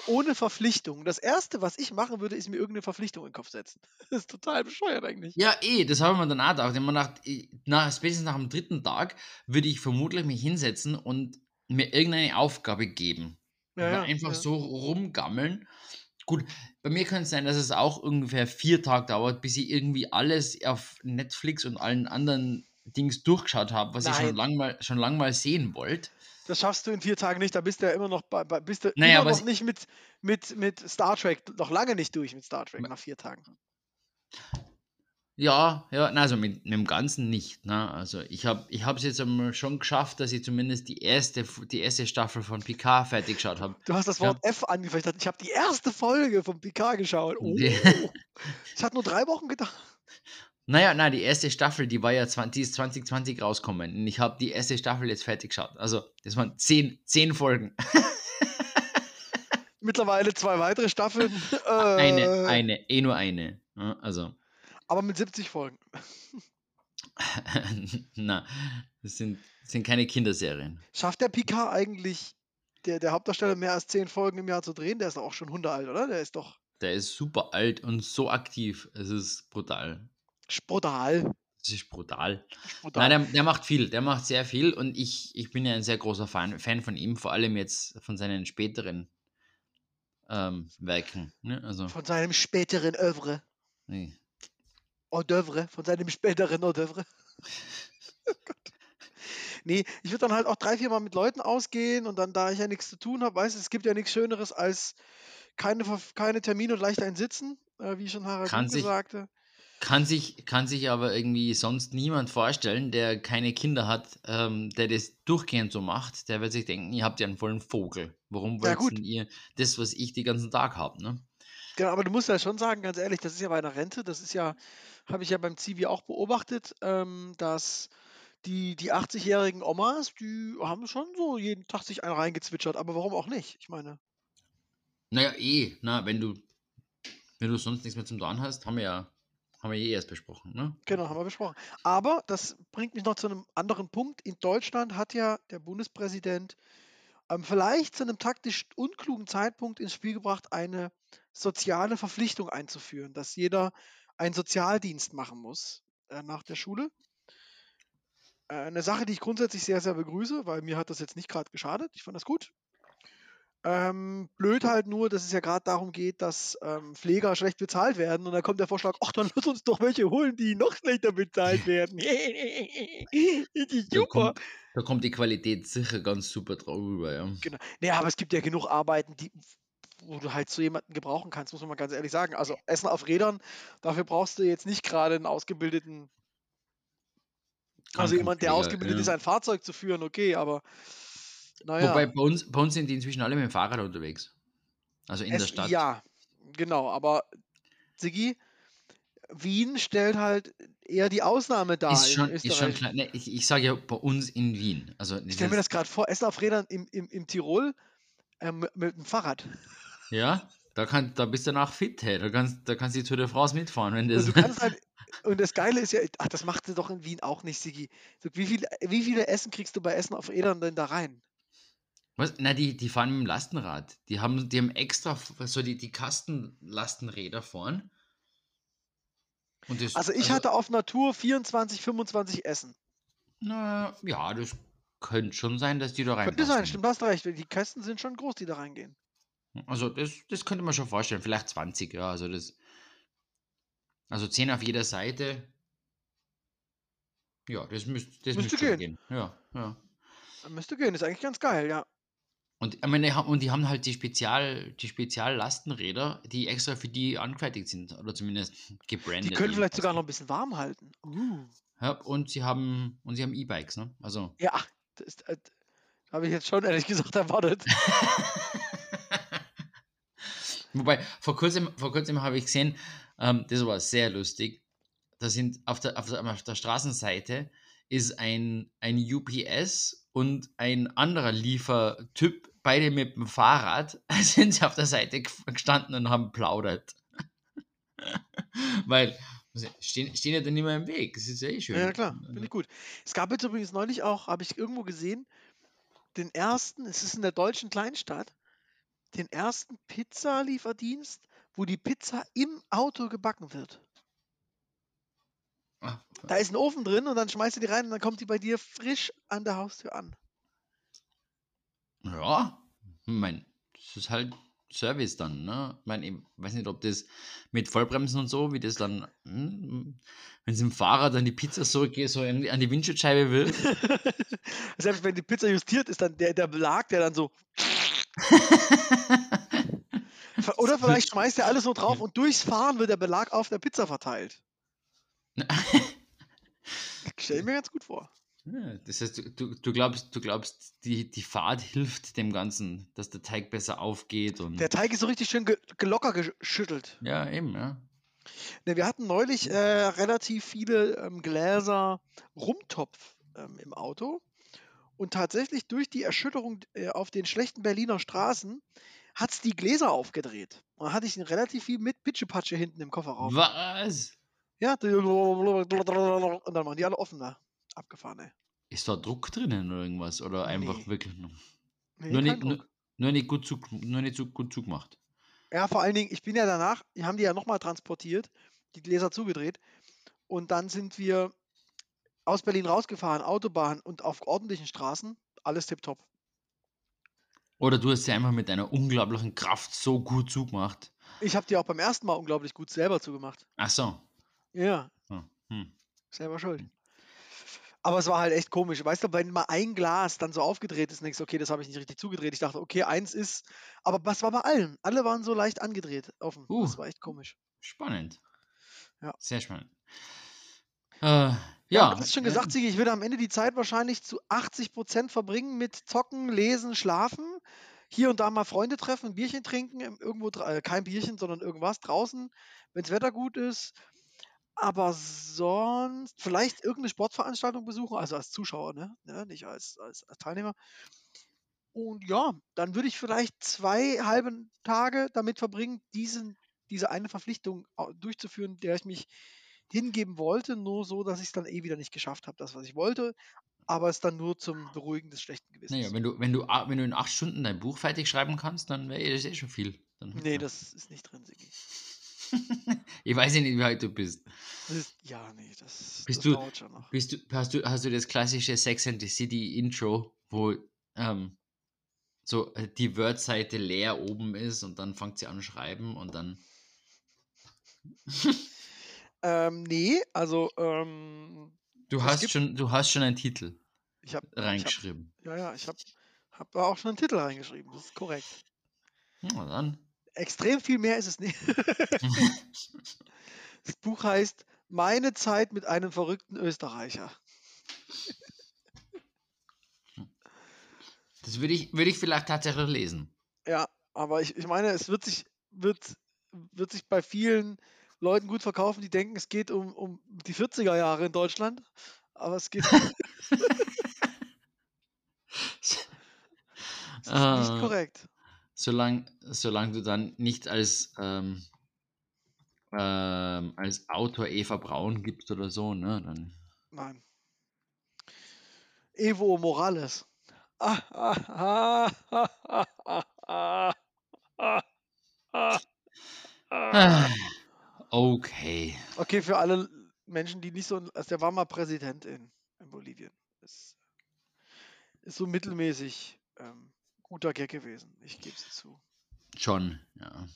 ohne Verpflichtung. Das Erste, was ich machen würde, ist mir irgend 'ne Verpflichtung in 'n Kopf setzen. Das ist total bescheuert eigentlich. Ja, eh, das habe ich mir dann auch gedacht. Ich habe mir gedacht, i nach spätestens nach dem 3. Tag würde ich vermutlich mich hinsetzen und mir irgendeine Aufgabe geben. Ja, ja, einfach ja. so rumgammeln. Gut, bei mir könnte es sein, dass es auch ungefähr 4 Tage dauert, bis ich irgendwie alles auf Netflix und allen anderen Dings durchgeschaut habe, was ich schon Nein. lang mal schon lang mal sehen wollte. Das schaffst du in 4 Tagen nicht, da bist du ja immer noch bei bist du Na ja, immer noch nicht mit mit mit Star Trek noch lange nicht durch mit Star Trek nach 4 Tagen. Ja, ja, na, also mit mit dem Ganzen nicht, ne? Also, ich habe ich habe es jetzt einmal schon geschafft, dass ich zumindest die erste die erste Staffel von Picard fertig geschaut habe. Du hast das Ja. Wort F angefügt. Ich habe die erste Folge von Picard geschaut. Oh. Die Es hat nur 3 Wochen gedauert. Na ja, nein, die erste Staffel, die war ja zwan die ist 2020 rausgekommen und ich habe die erste Staffel jetzt fertig geschaut. Also, das waren 10 10 Folgen. Mittlerweile 2 weitere Staffeln, Eine äh, eine, eh nur eine, ne? Also aber mit 70 Folgen. na, das sind sind keine Kinderserien. Schafft der Picard eigentlich der der Hauptdarsteller mehr als 10 Folgen im Jahr zu drehen? Der ist auch schon hundealt, oder? Der ist doch Der ist super alt und so aktiv. Es ist brutal. brutal. Es ist brutal. brutal. Nein, der der macht viel, der macht sehr viel und ich ich bin ja ein sehr großer Fan Fan von ihm, vor allem jetzt von seinen späteren, ähm, Werken, ne? Also Von seinem späteren Œuvre. ne. Hors von seinem späteren Hors d'Œuvre. Oh Gott. Ne, ich würde dann halt auch 3, 4 Mal mit Leuten ausgehen und dann, da ich ja nix zu tun habe weißt du, es gibt ja nix Schöneres als keine keine Termine und leicht ein Sitzen, äh, wie schon Harald Kann Junke sich sagte. kann sich kann sich aber irgendwie sonst niemand vorstellen, der keine Kinder hat, ähm, der das durchgehend so macht. Der wird sich denken: „Ihr habt ja 'n vollen Vogel. Warum Ja wollt denn ihr das, was ich den ganzen Tag habe“, ne? Genau, aber du musst ja schon sagen, ganz ehrlich, das ist ja bei der Rente, das ist ja habe ich ja beim Zivi auch beobachtet, ähm, dass die die 80-jährigen Omas, die haben schon so jeden Tag sich einen reingezwitschert, aber warum auch nicht? Ich meine Na ja, eh, ne, wenn du wenn du sonst nichts mehr zum Tun hast, haben wir ja haben wir eh erst besprochen, ne? Genau, haben wir besprochen. Aber das bringt mich noch zu 'nem anderen Punkt. In Deutschland hat ja der Bundespräsident, ähm, vielleicht zu 'nem taktisch unklugen Zeitpunkt ins Spiel gebracht, eine soziale Verpflichtung einzuführen, dass jeder einen Sozialdienst machen muss, äh, nach der Schule. Äh, 'ne Sache, die ich grundsätzlich sehr, sehr begrüße, weil mir hat das jetzt nicht grad geschadet. Ich fand das gut. Ähm, blöd halt nur, dass es ja grad darum geht, dass, ähm, Pfleger schlecht bezahlt werden und dann kommt der Vorschlag: „Ach, dann lass uns doch welche holen, die noch schlechter bezahlt werden.“ Das ist Da super. kommt da kommt die Qualität sicher ganz super drüber, ja. Genau. Ne, aber es gibt ja genug Arbeiten, die wo du halt so jemanden gebrauchen kannst, muss man mal ganz ehrlich sagen. Also, Essen auf Rädern, dafür brauchst du jetzt nicht grade 'n ausgebildeten also jemand, der ausgebildet ist, ja. ein Fahrzeug zu führen, okay, aber na Wobei bei uns bei uns sind die inzwischen alle mit dem Fahrrad unterwegs. Also in der Es Stadt. ja, genau, aber Siggi, Wien stellt halt eher die Ausnahme dar Ist in schon ist schon klar. Ne, ich ich sage ja bei uns in Wien. Also Ich stelle mir das grad vor, Essen auf Rädern im im im Tirol, ähm, mi mit 'm Fahrrad. Ja, da kann da bist du danach fit, hey. Da kannst da kannst du die Tour de France mitfahren, wenn Und das du kannst halt und das Geile ist ja ach, das macht ihr doch in Wien auch nicht, Siggi. Du, wie viel wie viele Essen kriegst du bei Essen auf Rädern denn da rein? Was? Na, die die fahren mit'm Lastenrad. Die haben die haben extra so die die Kastenlastenräder vorn. Und das Also, ich also hatte auf 'ner Tour 24, 25 Essen. Na ja, das könnte schon sein, dass die da Könnte sein, stimmt, hast recht. Die Kästen sind schon groß, die da reingehen. Also, das das könnte man schon vorstellen. Vielleicht 20, ja, also das also 10 auf jeder Seite. Ja, das müsst das Müsste gehen. gehen. Ja, ja. Müsste gehen, ist eigentlich ganz geil, ja. Und ich meine, die haben und die haben halt die Spezial die Speziallastenräder, die extra für die angefertigt sind oder zumindest Die gebrandet können vielleicht sogar noch 'n bisschen warm halten. Uh. Ja, und sie haben und sie haben E-Bikes, ne? Also Ja, das äh, habe ich jetzt schon ehrlich gesagt erwartet. Wobei, vor kurzem, vor kurzem habe ich gesehen, ähm, das war sehr lustig. Da sind auf der, auf der, auf der Straßenseite ist ein, ein UPS und ein anderer Liefertyp, beide mit dem Fahrrad, sind sie auf der Seite gestanden und haben plaudert. Weil stehen, stehen ja dann immer im Weg. Das ist ja eh schön. Ja, ja klar, finde ich gut. Es gab jetzt übrigens neulich auch, habe ich irgendwo gesehen, den ersten, es ist in der deutschen Kleinstadt, den ersten Pizzalieferdienst, wo die Pizza im Auto gebacken wird. Ah, Da ist ein Ofen drin und dann schmeißt du die rein und dann kommt die bei dir frisch an der Haustür an. Ja, ich mein, das ist halt Service dann, ne? Ich meine, ich weiß nicht, ob das mit Vollbremsen und so, wie das dann, hm, wenn es im Fahrer dann die Pizza so, so an an die Windschutzscheibe will. Selbst wenn die Pizza justiert ist, dann der, der Belag, der dann so. Oder vielleicht schmeißt er alles so drauf und durchs Fahren wird der Belag auf der Pizza verteilt. Stell ich mir ganz gut vor. Ja, das heißt, du, du, du glaubst, du glaubst, die, die Fahrt hilft dem Ganzen, dass der Teig besser aufgeht und. Der Teig ist so richtig schön ge gelocker geschüttelt. ja, eben, ja. Ne, wir hatten neulich äh, relativ viele ähm, Gläser Rumtopf ähm, im Auto. Und tatsächlich durch die Erschütterung äh, auf den schlechten Berliner Straßen hat es die Gläser aufgedreht. Und dann hatte ich relativ viel mit Pitschepatsche hinten im Kofferraum. Was? Ja, und dann waren die alle offen da. Abgefahren, ey. Ist da Druck drinnen oder irgendwas? Oder einfach Nee. wirklich nur, Nee, nur, nicht, nur, nur nicht gut Zug, nur nicht so gut zugemacht? Ja, vor allen Dingen, ich bin ja danach, die haben die ja nochmal transportiert, die Gläser zugedreht. Und dann sind wir aus Berlin rausgefahren, Autobahn und auf ordentlichen Straßen, alles tipptopp. Oder du hast sie einfach mit deiner unglaublichen Kraft so gut zugemacht. Ich habe die auch beim ersten Mal unglaublich gut selber zugemacht. Ach so. Ja, Hm. Hm. selber schuld. Aber es war halt echt komisch. Weißt du, wenn mal ein Glas dann so aufgedreht ist, denkst du, okay, das habe ich nicht richtig zugedreht. Ich dachte, okay, eins ist. Aber was war bei allen? Alle waren so leicht angedreht, offen. Uh. Das war echt komisch. Spannend. Ja. Sehr spannend. Äh, ja. du hast schon gesagt, Sigi, ich würde am Ende die Zeit wahrscheinlich zu 80% verbringen mit Zocken, Lesen, Schlafen. Hier und da mal Freunde treffen, ein Bierchen trinken, irgendwo, äh, kein Bierchen, sondern irgendwas draußen, wenn das Wetter gut ist. Aber sonst vielleicht irgendeine Sportveranstaltung besuchen, also als Zuschauer, ne? Ja, nicht als, als, als Teilnehmer. Und ja, dann würde ich vielleicht zwei halbe Tage damit verbringen, diesen, diese eine Verpflichtung durchzuführen, der ich mich hingeben wollte, nur so, dass ich es dann eh wieder nicht geschafft habe, das, was ich wollte, aber es dann nur zum Beruhigen des schlechten Gewissens. Naja, wenn du, wenn, du, wenn du in acht Stunden dein Buch fertig schreiben kannst, dann wäre das eh schon viel. Dann, nee, das ist nicht drin, Sigi. ich weiß ja nicht, wie alt du bist. Ist, ja, nee, das, Bist das du- dauert schon noch. bist du, hast, du, hast du das klassische Sex and the City Intro, wo ähm, so äh, die Word-Seite leer oben ist und dann fängt sie an zu schreiben und dann. Ähm, nee, also, ähm, Du hast, gibt- schon, du hast schon einen Titel ich habe, reingeschrieben. ja, ja, ich habe hab da auch schon einen Titel reingeschrieben, das ist korrekt. Na dann. Extrem viel mehr ist es nicht. Das Buch heißt Meine Zeit mit einem verrückten Österreicher. Das würde ich, würde ich vielleicht tatsächlich lesen. Ja, aber ich, ich meine, es wird sich, wird, wird sich bei vielen Leuten gut verkaufen, die denken, es geht um, um die 40er Jahre in Deutschland, aber es geht. das uh, nicht ah. korrekt. Solange solang du dann nicht als, ähm, ähm, als Autor Eva Braun gibst oder so, ne? Dann. Nein. Evo Morales. Ah, ah, ah, ah, ah, ah, ah, ah. Okay. Okay, für alle Menschen, die nicht so. Also der war mal Präsident in, in Bolivien. Ist, ist so mittelmäßig ähm, guter Gag gewesen. Ich gebe es zu. Schon, ja.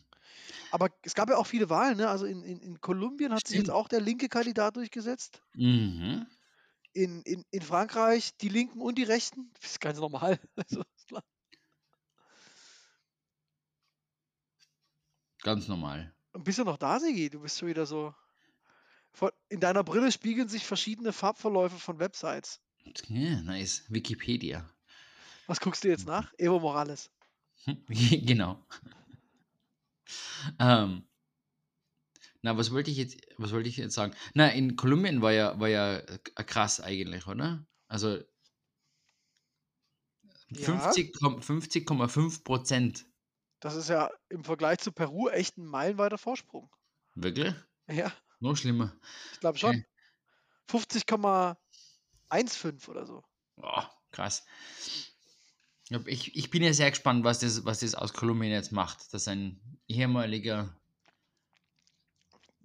Aber es gab ja auch viele Wahlen, ne? Also in, in, in Kolumbien hat sich jetzt Stimmt. auch der linke Kandidat durchgesetzt. Mhm. In, in, in Frankreich die Linken und die Rechten. Das ist ganz normal. Also, ist klar. Ganz normal. Und bist du noch da, Sigi? Du bist schon wieder so. In deiner Brille spiegeln sich verschiedene Farbverläufe von Websites. Ja, nice. Wikipedia. Was guckst du jetzt nach? Evo Morales. genau. Ähm, na, was wollte ich jetzt, was wollte ich jetzt sagen? Na, in Kolumbien war ja, war ja krass eigentlich, oder? Also Ja, 50,5 50,5 Prozent. Das ist ja im Vergleich zu Peru echt ein meilenweiter Vorsprung. Wirklich? Ja, Noch schlimmer. ich glaube schon. Okay. 50,15 oder so. Oh, krass. Ich, ich bin ja sehr gespannt, was das, was das aus Kolumbien jetzt macht. Das ist ein ehemaliger.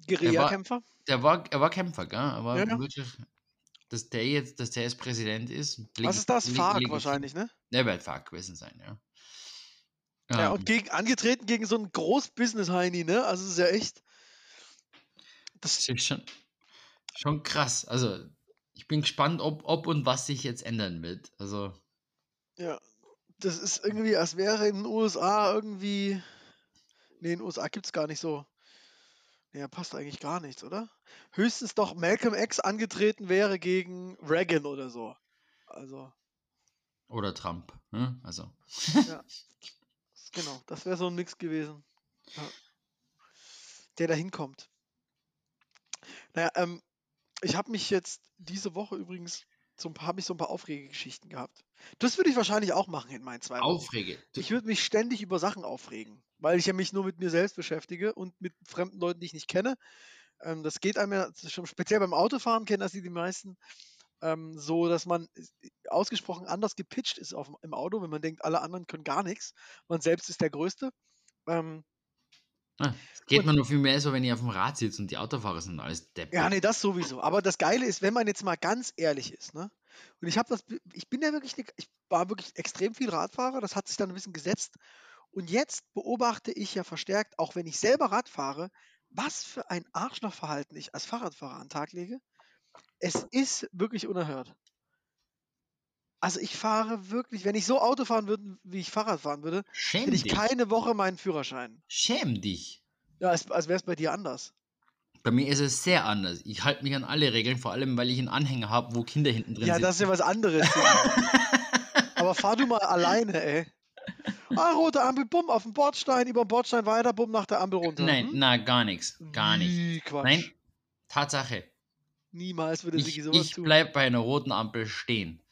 Er Guerillakämpfer. der war, er war Kämpfer, gell? Er war Ja, ja. wirklich. Dass der jetzt, dass der jetzt Präsident ist. Was ist das? legitim. wahrscheinlich, ne? Der wird FARC gewesen sein, ja. Ja, und gegen, angetreten gegen so einen Groß-Business-Heini, ne? Also, es ist ja echt. Das, ist schon, schon krass. Also, ich bin gespannt, ob, ob und was sich jetzt ändern wird. Also, ja, das ist irgendwie, als wäre in den USA irgendwie. Ne, in den USA gibt es gar nicht so. Ne, passt eigentlich gar nichts, oder? Höchstens doch Malcolm X angetreten wäre gegen Reagan oder so. Also, oder Trump. Ne? Also, ja, genau. Das wäre so nix gewesen. Ja. Der da hinkommt. Naja, ähm, ich habe mich jetzt diese Woche übrigens so ein paar, habe ich so ein paar Aufregegeschichten gehabt. Das würde ich wahrscheinlich auch machen in meinen zwei Wochen. Aufrege. Ich würde mich ständig über Sachen aufregen, weil ich ja mich nur mit mir selbst beschäftige und mit fremden Leuten, die ich nicht kenne. Ähm, das geht einem ja schon speziell beim Autofahren, kennen das die, die meisten, ähm, so, dass man äh, ausgesprochen anders gepitcht ist auf, im Auto, wenn man denkt, alle anderen können gar nichts. Man selbst ist der Größte. Ähm, ah, es geht und- mir nur viel mehr so, wenn ich auf dem Rad sitze und die Autofahrer sind alles Deppen. Ja, nee, das sowieso. Aber das Geile ist, wenn man jetzt mal ganz ehrlich ist, ne? Und ich habe das, ich bin ja wirklich, ne- ich war wirklich extrem viel Radfahrer, das hat sich dann ein bisschen gesetzt. Und jetzt beobachte ich ja verstärkt, auch wenn ich selber Rad fahre, was für ein Arschlochverhalten ich als Fahrradfahrer an den Tag lege. Es ist wirklich unerhört. Also ich fahre wirklich, wenn ich so Auto fahren würde, wie ich Fahrrad fahren würde, Schäm hätte ich dich. keine Woche meinen Führerschein. Schäm dich. Ja, als, als wäre es bei dir anders. Bei mir ist es sehr anders. Ich halte mich an alle Regeln, vor allem weil ich einen Anhänger habe, wo Kinder hinten drin Ja, sitzen. das ist ja was anderes. Aber fahr du mal alleine, ey. Ah, rote Ampel, bumm, auf den Bordstein, über den Bordstein weiter, bumm, nach der Ampel runter. Nein, Hm? na, gar nichts. Gar nicht. Wie Quatsch. Nein, Tatsache. Niemals würde Ich, Sigi sowas ich tun. bleib bei einer roten Ampel stehen.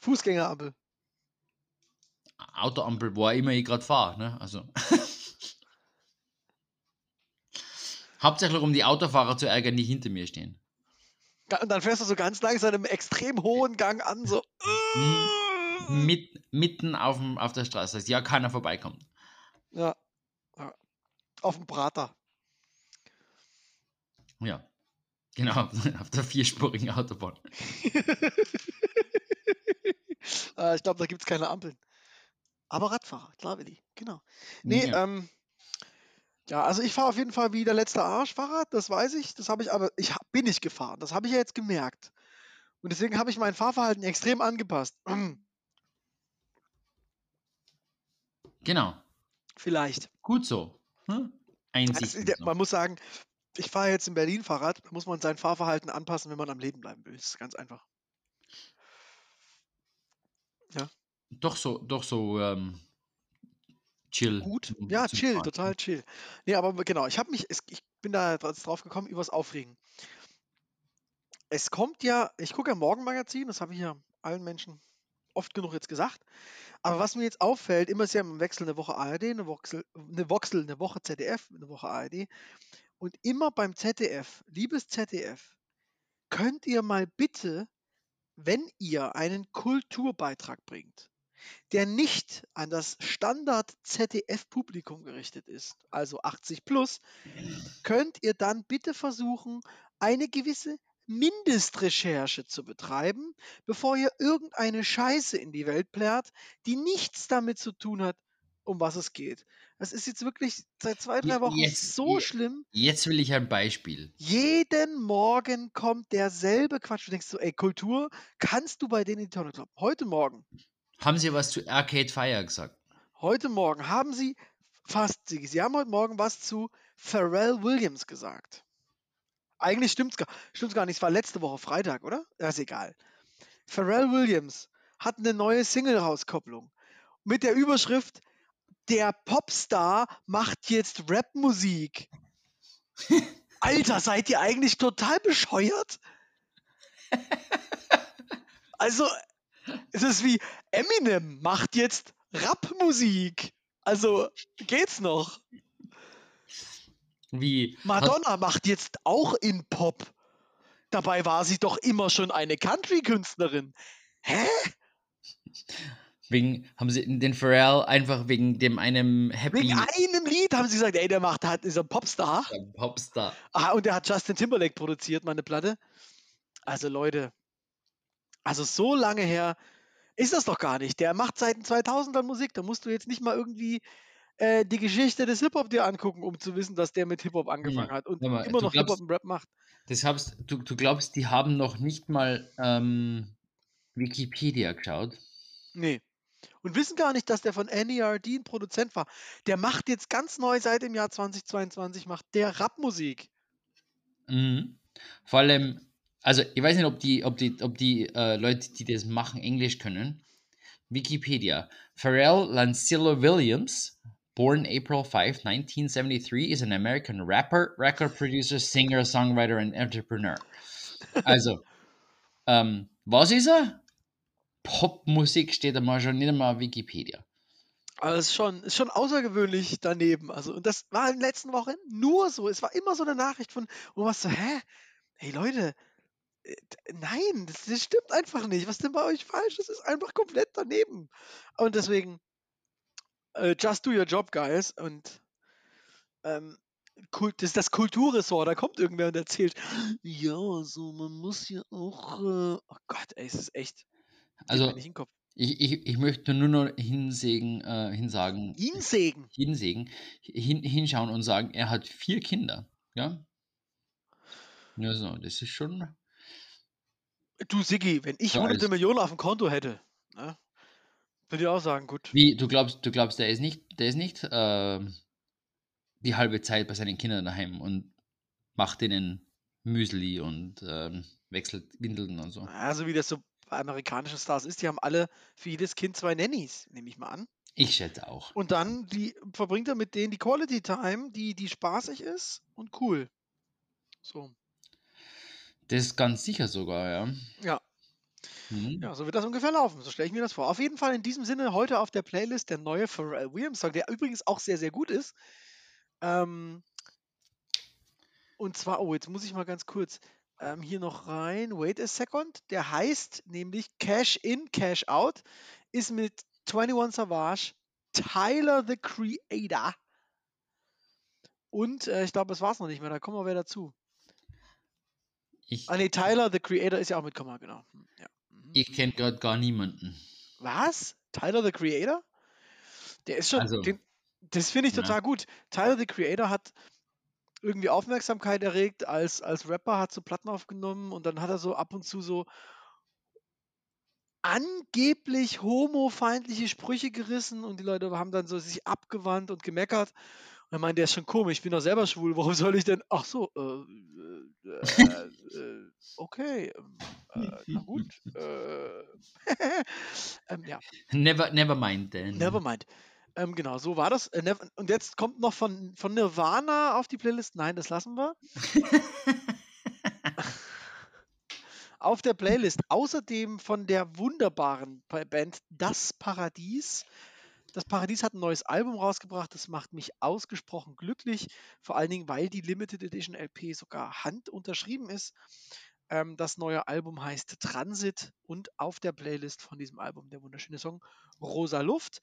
Fußgängerampel. Autoampel, wo auch immer ich gerade fahre. Ne? Also. Hauptsächlich um die Autofahrer zu ärgern, die hinter mir stehen. Und dann fährst du so ganz langsam im extrem hohen Gang an, so. Mit, mitten auf, dem, auf der Straße, dass ja keiner vorbeikommt. Ja. ja. Auf dem Prater. Ja, genau, auf der vierspurigen Autobahn. äh, ich glaube, da gibt es keine Ampeln. Aber Radfahrer, klar, Willi. Genau. Nee, Ja. ähm, ja, also ich fahre auf jeden Fall wie der letzte Arsch Fahrrad, das weiß ich. Das habe ich aber, ich bin nicht gefahren. Das habe ich ja jetzt gemerkt. Und deswegen habe ich mein Fahrverhalten extrem angepasst. Genau, Vielleicht. gut so. Hm? Einsicht. So. man muss sagen, ich fahre jetzt in Berlin Fahrrad, da muss man sein Fahrverhalten anpassen, wenn man am Leben bleiben will. Das ist ganz einfach. Doch so, doch so ähm, chill. Gut. Ja, chill, Fahren. total chill. Nee, aber genau, ich habe mich, ich bin da drauf gekommen, übers Aufregen. Es kommt ja, ich gucke ja Morgenmagazin, das habe ich ja allen Menschen oft genug jetzt gesagt. Aber was mir jetzt auffällt, immer ist ja im Wechsel eine Woche ARD, eine Woche, eine Voxel, eine Woche ZDF, eine Woche ARD. Und immer beim ZDF, liebes ZDF, könnt ihr mal bitte, wenn ihr einen Kulturbeitrag bringt, der nicht an das Standard ZDF-Publikum gerichtet ist, also 80 plus, könnt ihr dann bitte versuchen, eine gewisse Mindestrecherche zu betreiben, bevor ihr irgendeine Scheiße in die Welt plärt, die nichts damit zu tun hat, um was es geht. Das ist jetzt wirklich seit zwei, drei Wochen jetzt- so je- schlimm. Jetzt will ich ein Beispiel. Jeden Morgen kommt derselbe Quatsch. Du denkst so, ey, Kultur kannst du bei denen in die Tonne kloppen. Heute Morgen, Haben Sie was zu Arcade Fire gesagt? heute Morgen haben sie fast, sie, sie haben heute Morgen was zu Pharrell Williams gesagt. Eigentlich stimmt's gar, stimmt's gar nicht. Es war letzte Woche Freitag, oder? Ja, ist egal. Pharrell Williams hat eine neue Single-Rauskopplung mit der Überschrift der Popstar macht jetzt Rapmusik. Alter, seid ihr eigentlich total bescheuert? Also, es ist wie Eminem macht jetzt Rapmusik. Also, geht's noch? Wie? Hat, Madonna macht jetzt auch in Pop. Dabei war sie doch immer schon eine Country-Künstlerin. Hä? wegen, haben sie den Pharrell einfach wegen dem einem Happy Wegen einem Lied haben sie gesagt, ey, der macht halt, ist ein Popstar. Popstar. Ah, und der hat Justin Timberlake produziert, meine Platte. Also Leute, also so lange her ist das doch gar nicht. Der macht seit den 2000ern Musik. Da musst du jetzt nicht mal irgendwie äh, die Geschichte des Hip-Hop dir angucken, um zu wissen, dass der mit Hip-Hop angefangen Ja, hat und mal, immer noch Hip-Hop und Rap macht. Das hab's, du, du glaubst, die haben noch nicht mal ähm, Wikipedia geschaut? Nee. Und wissen gar nicht, dass der von NERD ein Produzent war. Der macht jetzt ganz neu seit dem Jahr 2022, macht der Rapmusik. Mhm. Vor allem, also ich weiß nicht, ob die, ob die, ob die äh, Leute, die das machen, Englisch können. Wikipedia. Pharrell Lancillo Williams, born April 5, 1973, is an American rapper, record producer, singer, songwriter and entrepreneur. Also, ähm, was ist er? Popmusik steht einmal schon nicht einmal auf Wikipedia. Aber es ist schon, ist schon außergewöhnlich daneben. Also, und das war in den letzten Wochen nur so. Es war immer so eine Nachricht von, wo man so, hä? Hey Leute, äh, nein, das, das stimmt einfach nicht. Was ist denn bei euch falsch? Das ist einfach komplett daneben. Und deswegen, äh, just do your job, guys. Und ähm, Kult, das ist das Kulturressort. Da kommt irgendwer und erzählt, ja, so, man muss ja auch, äh, oh Gott, ey, es ist echt. Also, ich, ich, ich möchte nur noch hinsägen, äh, hinsagen, Ihn sägen. hinsägen, hin, hinschauen und sagen, er hat vier Kinder. Ja? Ja, so, das ist schon. Du, Siggi, wenn ich Ja, hunderte alles- Millionen auf dem Konto hätte, ne, würde ich auch sagen, gut. Wie, du glaubst, du glaubst, der ist nicht, der ist nicht ähm, die halbe Zeit bei seinen Kindern daheim und macht denen Müsli und ähm, wechselt Windeln und so. Also wie das so amerikanischen Stars ist, die haben alle für jedes Kind zwei Nannies, nehme ich mal an. Ich schätze auch. Und dann die, verbringt er mit denen die Quality Time, die, die spaßig ist und cool. So. Das ist ganz sicher sogar, ja. Ja. Mhm. Ja, so wird das ungefähr laufen. So stelle ich mir das vor. Auf jeden Fall in diesem Sinne heute auf der Playlist der neue Pharrell Williams Song, der übrigens auch sehr, sehr gut ist. Ähm, und zwar, oh, jetzt muss ich mal ganz kurz ähm, hier noch rein. Wait a second. Der heißt nämlich Cash In, Cash Out. Ist mit 21 Savage, Tyler the Creator. Und äh, ich glaube, das war es noch nicht mehr. Da kommen wir wieder dazu. Ich, Ah, nee, Tyler the Creator ist ja auch mitgekommen, genau. Hm, Ja. Mhm. ich kenne gerade gar niemanden. Was? Tyler the Creator? Der ist schon. Also, den, das finde ich ja. total gut. Tyler the Creator hat irgendwie Aufmerksamkeit erregt als, als Rapper, hat so Platten aufgenommen und dann hat er so ab und zu so angeblich homofeindliche Sprüche gerissen und die Leute haben dann so sich abgewandt und gemeckert. Und er meinte, der ist schon komisch, ich bin doch selber schwul, warum soll ich denn? Ach so, äh, äh, äh, okay, ähm, äh, na gut. Äh, ähm, ja. Never, never mind then. Nevermind. Ähm, genau, so war das. Äh, und jetzt kommt noch von, von Nirvana auf die Playlist. Nein, das lassen wir. Auf der Playlist außerdem von der wunderbaren Band Das Paradies. Das Paradies hat ein neues Album rausgebracht. Das macht mich ausgesprochen glücklich. Vor allen Dingen, weil die Limited Edition LP sogar handunterschrieben ist. Ähm, das neue Album heißt Transit und auf der Playlist von diesem Album der wunderschöne Song Rosa Luft.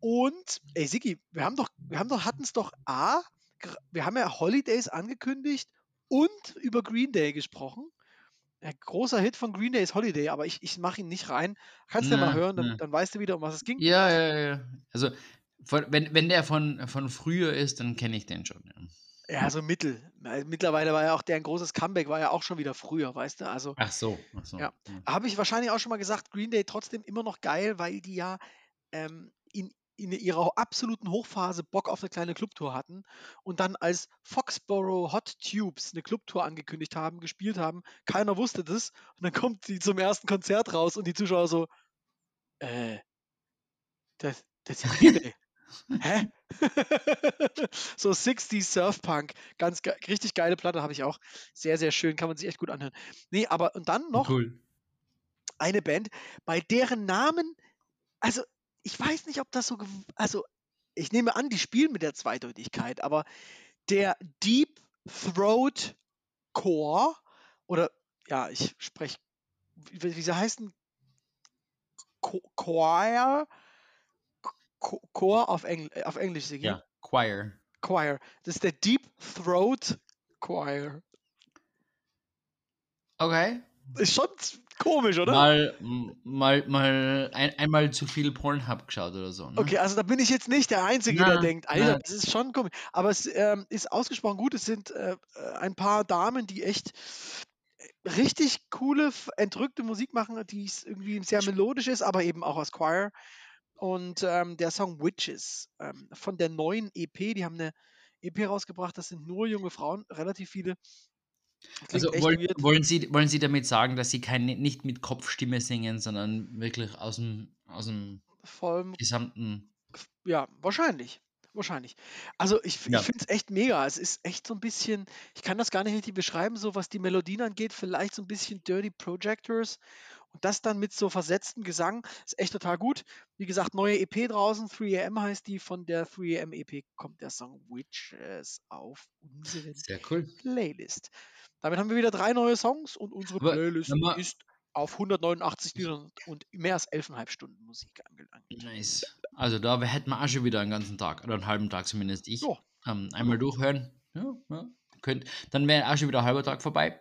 Und, ey Sigi, wir haben doch, wir haben doch, hatten es doch A, wir haben ja Holidays angekündigt und über Green Day gesprochen. Ein großer Hit von Green Day ist Holiday, aber ich, ich mache ihn nicht rein. Kannst du ja mal hören, dann, dann weißt du wieder, um was es ging. Ja, ja, ja. Also, von, wenn, wenn der von, von früher ist, dann kenne ich den schon. Ja. Ja, so mittel. Mittlerweile war ja auch der ein großes Comeback, war ja auch schon wieder früher, weißt du? Also Ach so. Ach so. Ja. habe ich wahrscheinlich auch schon mal gesagt, Green Day trotzdem immer noch geil, weil die ja ähm, in, in ihrer absoluten Hochphase Bock auf eine kleine Clubtour hatten und dann als Foxborough Hot Tubes eine Clubtour angekündigt haben, gespielt haben. Keiner wusste das. Und dann kommt sie zum ersten Konzert raus und die Zuschauer so, äh, das, das ist Day. Hä? so 60 Surfpunk. Ganz ge richtig geile Platte habe ich auch. Sehr, sehr schön. Kann man sich echt gut anhören. Nee, aber und dann noch Cool. eine Band, bei deren Namen, also ich weiß nicht, ob das so, also ich nehme an, die spielen mit der Zweideutigkeit, aber der Deep Throat Core oder ja, ich spreche, wie, wie sie heißen, Cho- Choir, Cho- Chor auf, Engl auf Englisch, Sigi? Ja, Choir. Choir. Das ist der Deep Throat Choir. Okay. Ist schon komisch, oder? Mal, mal, mal ein, einmal zu viel Pornhub geschaut oder so. Ne? Okay, also da bin ich jetzt nicht der Einzige, der Na, denkt, Alter, na. das ist schon komisch. Aber es ähm, ist ausgesprochen gut. Es sind äh, äh, ein paar Damen, die echt richtig coole, entrückte Musik machen, die irgendwie sehr melodisch ist, aber eben auch aus Choir. Und ähm, der Song Witches ähm, von der neuen EP, die haben eine EP rausgebracht, das sind nur junge Frauen, relativ viele. Also wollen, wollen, Sie, wollen Sie damit sagen, dass Sie keine, nicht mit Kopfstimme singen, sondern wirklich aus dem, aus dem Voll gesamten. Ja, wahrscheinlich. Wahrscheinlich. Also ich, Ja. ich finde es echt mega. Es ist echt so ein bisschen, ich kann das gar nicht richtig beschreiben, so was die Melodien angeht, vielleicht so ein bisschen Dirty Projectors. Und das dann mit so versetztem Gesang ist echt total gut. Wie gesagt, neue EP draußen, 3am heißt die, von der 3am EP kommt der Song Witches auf unseren Sehr cool. Playlist. Damit haben wir wieder drei neue Songs und unsere Aber Playlist ist auf 189 Liedern und mehr als 11,5 Stunden Musik angelangt. Nice. Also da hätten wir auch schon wieder einen ganzen Tag oder einen halben Tag zumindest ich. Ja. Ähm, einmal durchhören. Ja, ja. Könnt, dann wäre auch schon wieder ein halber Tag vorbei.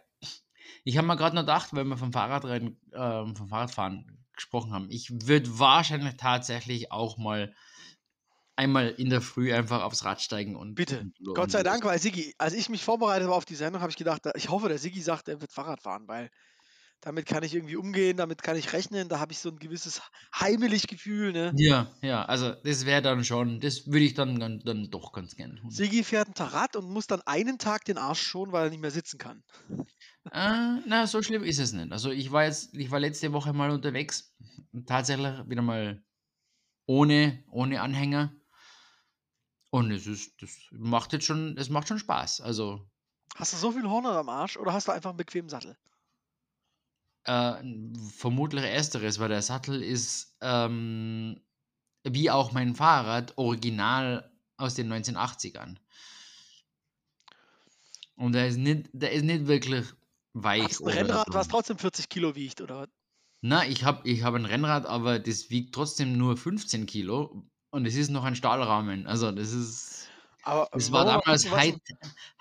Ich habe mir gerade noch gedacht, weil wir vom Fahrradrennen, ähm, vom Fahrradfahren gesprochen haben, ich würde wahrscheinlich tatsächlich auch mal einmal in der Früh einfach aufs Rad steigen und. Bitte. und, Gott sei Dank, weil Sigi, als ich mich vorbereitet habe auf die Sendung, habe ich gedacht, da- ich hoffe, der Sigi sagt, er wird Fahrrad fahren, weil damit kann ich irgendwie umgehen, damit kann ich rechnen, da habe ich so ein gewisses heimelig Gefühl. Ne? Ja, ja, also das wäre dann schon, das würde ich dann, dann, dann doch ganz gerne tun. Sigi fährt ein Rad und muss dann einen Tag den Arsch schonen, weil er nicht mehr sitzen kann. Äh, na, so schlimm ist es nicht. Also ich war jetzt, ich war letzte Woche mal unterwegs, tatsächlich wieder mal ohne, ohne Anhänger. Und es ist, das macht jetzt schon, es macht schon Spaß. Also Hast du so viel Horn am Arsch oder hast du einfach einen bequemen Sattel? äh, vermutlich ersteres, weil der Sattel ist ähm, wie auch mein Fahrrad original aus den 1980ern. Und der ist nicht, der ist nicht wirklich weich. Hast du ein Rennrad, was trotzdem 40 Kilo wiegt, oder? Na, ich habe ich hab ein Rennrad, aber das wiegt trotzdem nur 15 Kilo und es ist noch ein Stahlrahmen. Also das ist. Aber Das war damals was High,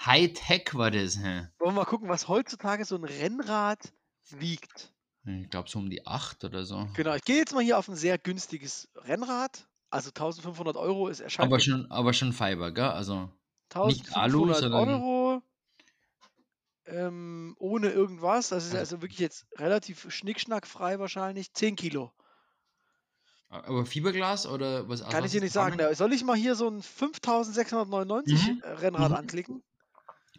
High-Tech war das. hä? Wollen wir mal gucken, was heutzutage so ein Rennrad wiegt. Ich glaube so um die 8 oder so. Genau, ich gehe jetzt mal hier auf ein sehr günstiges Rennrad. Also 1500 Euro ist erscheint Aber schon, aber schon Fiber, gell? Also nicht Alu, 1500 sondern- Euro ähm, ohne irgendwas. Das ist also wirklich jetzt relativ schnickschnackfrei wahrscheinlich. 10 Kilo. Aber Fiberglas oder was? aus Kann ich dir ist nicht das sagen. Da soll ich mal hier so ein 5699 Mhm. äh, Rennrad Mhm. anklicken?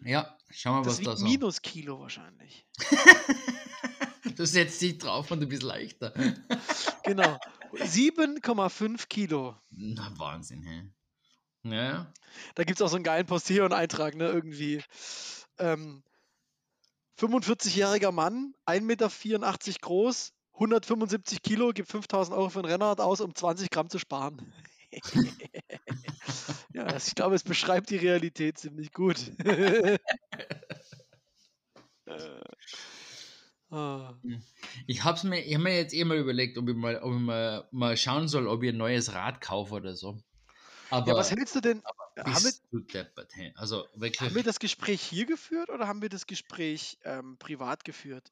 Ja, schau mal, Das was da wiegt so. minus Kilo wahrscheinlich. Du setzt dich drauf und du bist leichter. Genau. 7,5 Kilo. Na, Wahnsinn, hä? Ja, Da gibt es auch so einen geilen Postillon-Eintrag, ne? Irgendwie. Ähm, 45-jähriger Mann, 1,84 Meter groß, 175 Kilo, gibt 5000 Euro für ein Rennrad aus, um 20 Gramm zu sparen. ja, das, ich glaube, es beschreibt die Realität ziemlich gut. Äh, ah. Ich hab's mir, ich hab mir jetzt eh mal überlegt, ob ich mal, ob ich mal, mal schauen soll, ob ich ein neues Rad kaufe oder so. Aber Ja, was hältst du denn? Haben wir. Also haben wir das Gespräch hier geführt oder haben wir das Gespräch ähm, privat geführt?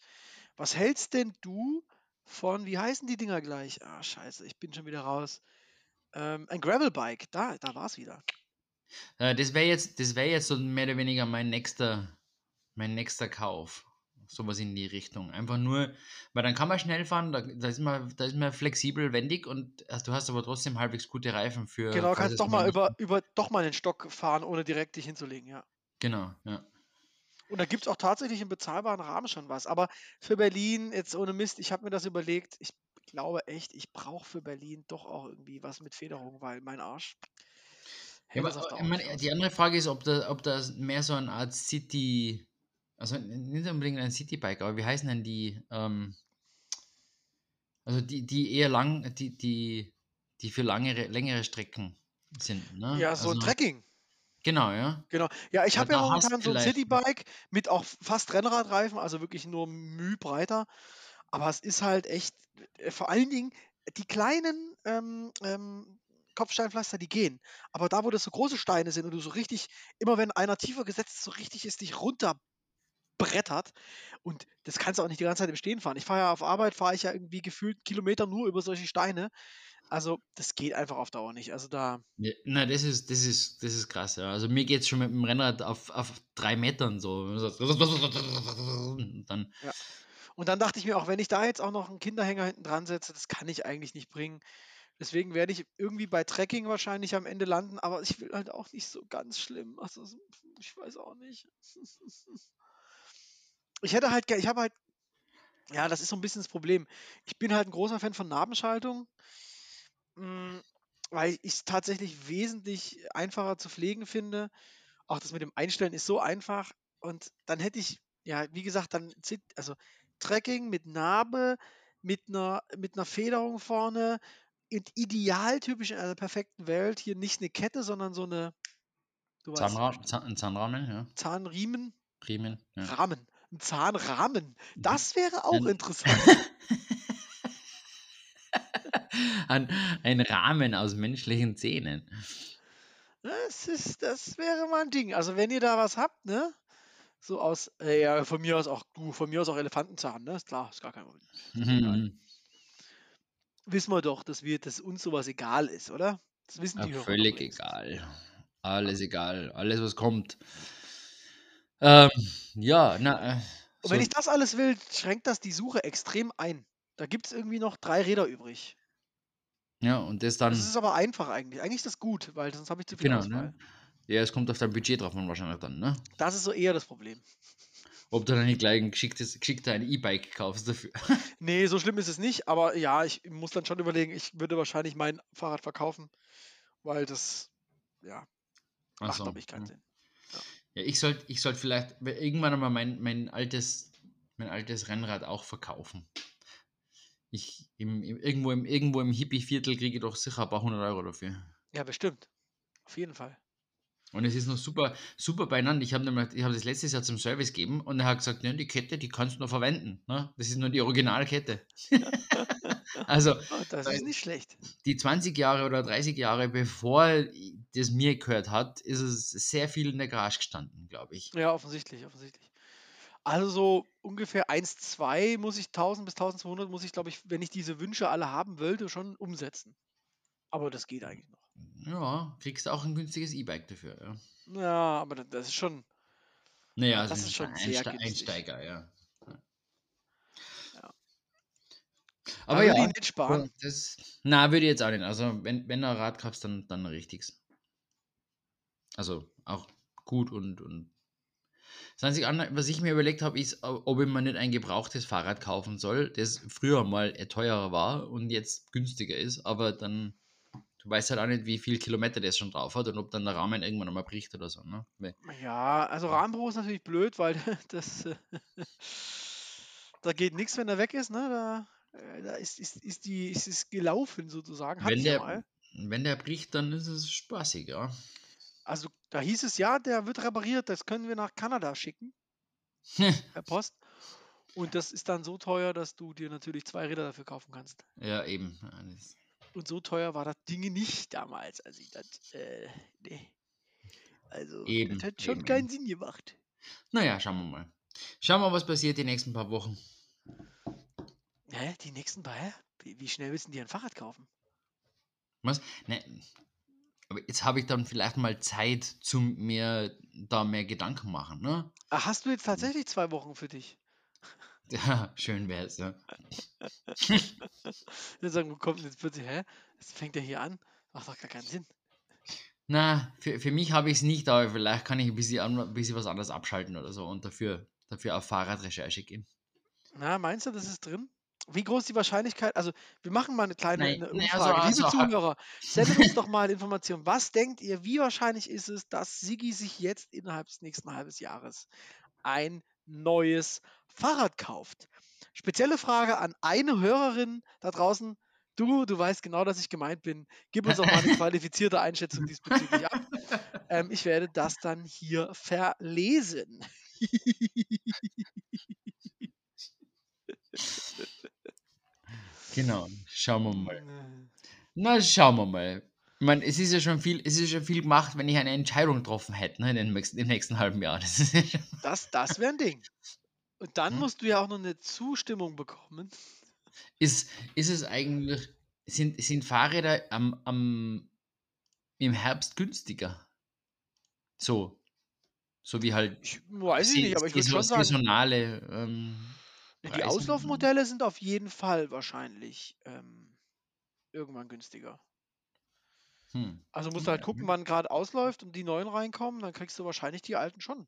Was hältst denn du von, wie heißen die Dinger gleich? Ah, scheiße, ich bin schon wieder raus. Ähm, ein Gravelbike, da, da war es wieder. Äh, das wäre jetzt, das wäre jetzt so mehr oder weniger mein nächster, mein nächster Kauf. Sowas in die Richtung. Einfach nur, weil dann kann man schnell fahren, da, da, ist, man, da ist man flexibel, wendig und äh, du hast aber trotzdem halbwegs gute Reifen für. Genau, kannst doch mal über, über doch mal einen Stock fahren, ohne direkt dich hinzulegen, ja. Genau, ja. Und da gibt es auch tatsächlich im bezahlbaren Rahmen schon was. Aber für Berlin, jetzt ohne Mist, ich habe mir das überlegt, ich glaube echt, ich brauche für Berlin doch auch irgendwie was mit Federung, weil mein Arsch, Ja, das aber, meine, die andere Frage ist, ob, da, ob das mehr so eine Art City, also nicht unbedingt ein Citybike, aber wie heißen denn die, ähm, also die, die eher lang, die, die, die für langere, längere Strecken sind, ne? Ja, so ein also, Trekking. Genau, ja. Genau. Ja, ich habe ja momentan so ein Citybike mit auch fast Rennradreifen, also wirklich nur Mühe breiter. Aber es ist halt echt, äh, vor allen Dingen die kleinen ähm, ähm, Kopfsteinpflaster, die gehen. Aber da, wo das so große Steine sind und du so richtig, immer wenn einer tiefer gesetzt ist, so richtig ist, dich runterbrettert. Und das kannst du auch nicht die ganze Zeit im Stehen fahren. Ich fahre ja auf Arbeit, fahre ich ja irgendwie gefühlt Kilometer nur über solche Steine. Also das geht einfach auf Dauer nicht. Also da, Ja, na, das ist, das ist, das ist krass, ja. Also mir geht es schon mit dem Rennrad auf, auf drei Metern so. Und dann, Und dann dachte ich mir auch, wenn ich da jetzt auch noch einen Kinderhänger hinten dran setze, das kann ich eigentlich nicht bringen. Deswegen werde ich irgendwie bei Trekking wahrscheinlich am Ende landen, aber ich will halt auch nicht so ganz schlimm. Also so- ich weiß auch nicht. Ich hätte halt, ich habe halt, ja, das ist so ein bisschen das Problem. Ich bin halt ein großer Fan von Nabenschaltung, mm, weil ich es tatsächlich wesentlich einfacher zu pflegen finde. Auch das mit dem Einstellen ist so einfach. Und dann hätte ich, ja, wie gesagt, dann also Trekking mit Narbe, mit einer, mit einer Federung vorne, idealtypisch in einer perfekten Welt hier nicht eine Kette, sondern so eine, du weißt, Zahnra Zahn, ein Zahnrahmen, ja. Zahnriemen, Riemen, ja. Rahmen, ein Zahnrahmen. Das wäre auch interessant. ein, ein Rahmen aus menschlichen Zähnen. Das ist, das wäre mal ein Ding. Also wenn ihr da was habt, ne? So aus, äh, ja, von mir aus auch, du, von mir aus auch Elefantenzahn, ne? Ist klar, ist gar kein Problem. Mhm. Wissen wir doch, dass wir, dass uns sowas egal ist, oder? Das wissen die Ja, völlig egal. Alles egal. Alles, was kommt. Ähm, ja, na, äh, Und wenn ich das alles will, schränkt das die Suche extrem ein. Da gibt es irgendwie noch drei Räder übrig. Ja, und das dann, Das ist aber einfach eigentlich. Eigentlich ist das gut, weil sonst habe ich zu viel genau, Auswahl. ne? Ja, es kommt auf dein Budget drauf an, wahrscheinlich dann, ne? Das ist so eher das Problem. Ob du dann nicht gleich ein geschicktes, geschickter ein E-Bike kaufst dafür. Nee, so schlimm ist es nicht, aber ja, ich muss dann schon überlegen, ich würde wahrscheinlich mein Fahrrad verkaufen, weil das, ja, Ach macht, so, glaube ich, keinen ja. Sinn. Ja, ich sollte ich sollt vielleicht irgendwann einmal mein, mein, altes, mein altes Rennrad auch verkaufen. Ich, im, im, irgendwo, im, irgendwo im Hippie-Viertel kriege ich doch sicher ein paar hundert Euro dafür. Ja, bestimmt. Auf jeden Fall. Und es ist noch super, super beieinander. Ich habe habe das letztes Jahr zum Service gegeben und er hat gesagt, ne, die Kette, die kannst du noch verwenden. Ne? Das ist nur die Originalkette. also Ah, das ist nicht schlecht. die 20 Jahre oder 30 Jahre bevor das mir gehört hat, ist es sehr viel in der Garage gestanden, glaube ich. Ja, offensichtlich, offensichtlich. Also so ungefähr 1, 2 muss ich 1000 bis 1200 muss ich, glaube ich, wenn ich diese Wünsche alle haben wollte, schon umsetzen. Aber das geht eigentlich noch. Ja, kriegst du auch ein günstiges E-Bike dafür. Ja. Ja, aber da- das ist schon, Naja, also Das ist schon sehr Einste günstig. Einsteiger, ja. Ja. Aber würde ja, ich nicht sparen. das, na, würde ich jetzt auch nicht. Also, wenn, wenn du ein Rad kaufst, dann, dann richtigs. Also, auch gut und, und das Einzige, andere, was ich mir überlegt habe, ist, ob ich mir nicht ein gebrauchtes Fahrrad kaufen soll, das früher mal eher teurer war und jetzt günstiger ist, aber dann, du weißt halt auch nicht, wie viel Kilometer das schon drauf hat und ob dann der Rahmen irgendwann einmal bricht oder so. Ne? Ja, also Rahmenbruch ist natürlich blöd, weil das äh, da geht nichts, wenn er weg ist, ne? Da, äh, da ist, ist, ist die ist es gelaufen sozusagen. Wenn der, mal. wenn der bricht, dann ist es spaßig, ja. Also da hieß es ja, der wird repariert, das können wir nach Kanada schicken, per Post. Und das ist dann so teuer, dass du dir natürlich zwei Räder dafür kaufen kannst. ja, eben. Und so teuer war das Ding nicht damals, als ich das, äh, nee. Also, Eben, das hat schon eben, keinen. Sinn gemacht. Naja, schauen wir mal. Schauen wir mal, was passiert die nächsten paar Wochen. Hä? Die nächsten paar? Wie, wie schnell willst du dir ein Fahrrad kaufen? Was? Ne, aber jetzt habe ich dann vielleicht mal Zeit zum mir da mehr Gedanken machen, ne? Ah, hast du jetzt tatsächlich zwei Wochen für dich? Ja, schön wäre es, ja. Dann sagen, wo kommt denn jetzt plötzlich, hä? Jetzt fängt er hier an. Macht doch gar keinen Sinn. Na, für, für mich habe ich es nicht, aber vielleicht kann ich ein bisschen, an- ein bisschen was anderes abschalten oder so und dafür, dafür auf Fahrradrecherche gehen. Na, meinst du, das ist drin? Wie groß ist die Wahrscheinlichkeit? Also, wir machen mal eine kleine Nein, eine Umfrage. also, Liebe also, Zuhörer, sendet uns doch mal Informationen. Was denkt ihr, wie wahrscheinlich ist es, dass Sigi sich jetzt innerhalb des nächsten halbes Jahres ein neues Fahrrad kauft? Spezielle Frage an eine Hörerin da draußen. Du, du weißt genau, dass ich gemeint bin. Gib uns doch mal eine qualifizierte Einschätzung diesbezüglich ab. Ähm, ich werde das dann hier verlesen. genau, schauen wir mal. Na, schauen wir mal. Ich meine, es ist ja schon viel, es ist ja schon viel gemacht, wenn ich eine Entscheidung getroffen hätte, ne, in den nächsten, im nächsten halben Jahr. Das ja Das, das wäre ein Ding. Und dann Hm. musst du ja auch noch eine Zustimmung bekommen. ist, ist es eigentlich, sind, sind Fahrräder am, am, im Herbst günstiger? So. So wie halt Ich weiß ich nicht, aber ich würde schon sagen, saisonale ähm, die Preise. Auslaufmodelle sind auf jeden Fall wahrscheinlich ähm, irgendwann günstiger. Hm. Also musst du halt gucken, wann gerade ausläuft und die neuen reinkommen, dann kriegst du wahrscheinlich die alten schon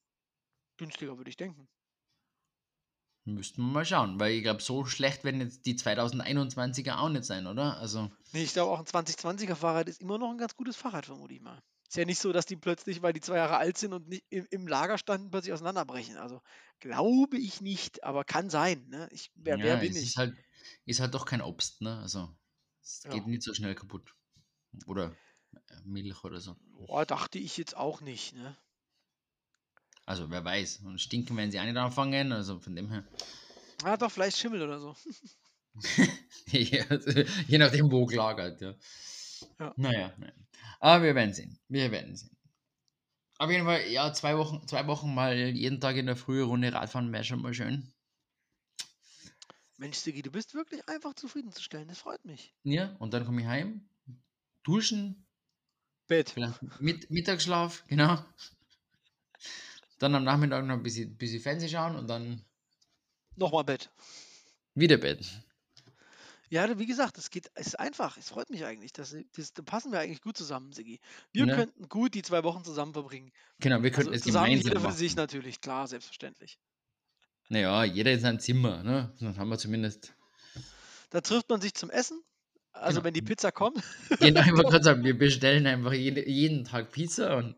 günstiger, würde ich denken. Müssten wir mal schauen, weil ich glaube, so schlecht werden jetzt die 2021er auch nicht sein, oder? Also, Nee, ich glaube auch ein 2020er Fahrrad ist immer noch ein ganz gutes Fahrrad, vermute ich mal. Ist ja nicht so, dass die plötzlich, weil die zwei Jahre alt sind und nicht im, im Lager standen, plötzlich auseinanderbrechen. Also glaube ich nicht, aber kann sein. Ne? Ich, wer, wer ja, bin es ich? ist halt, ist halt doch kein Obst, ne? Also, es Ja. geht nicht so schnell kaputt. Oder äh, Milch oder so. Boah, dachte ich jetzt auch nicht. Ne? Also, wer weiß. Und stinken werden sie auch nicht anfangen, also von dem her. Ah, doch, vielleicht Schimmel oder so. Ja, Je nachdem, wo gelagert, ja. Ja. Naja, naja. Aber wir werden sehen. Wir werden sehen. Auf jeden Fall, ja, zwei Wochen, zwei Wochen mal jeden Tag in der Früh Runde Radfahren wäre schon mal schön. Mensch, Sigi, du bist wirklich einfach zufriedenzustellen. Das freut mich. Ja, und dann komme ich heim, duschen, Bett. mit, Mittagsschlaf, genau. Dann am Nachmittag noch ein bisschen, bisschen Fernsehen schauen und dann Nochmal Bett. wieder Bett. Ja, wie gesagt, es geht, es ist einfach. Es freut mich eigentlich. Das, das, da passen wir eigentlich gut zusammen, Sigi. Wir Ne? könnten gut die zwei Wochen zusammen verbringen. Genau, wir könnten Also es zusammen, gemeinsam jeder für machen. sich natürlich, klar, selbstverständlich. Naja, jeder in seinem Zimmer, ne? Dann haben wir zumindest. Da trifft man sich zum Essen. Also Genau. wenn die Pizza kommt. Genau, ich wollte gerade sagen, wir bestellen einfach jede, jeden Tag Pizza und,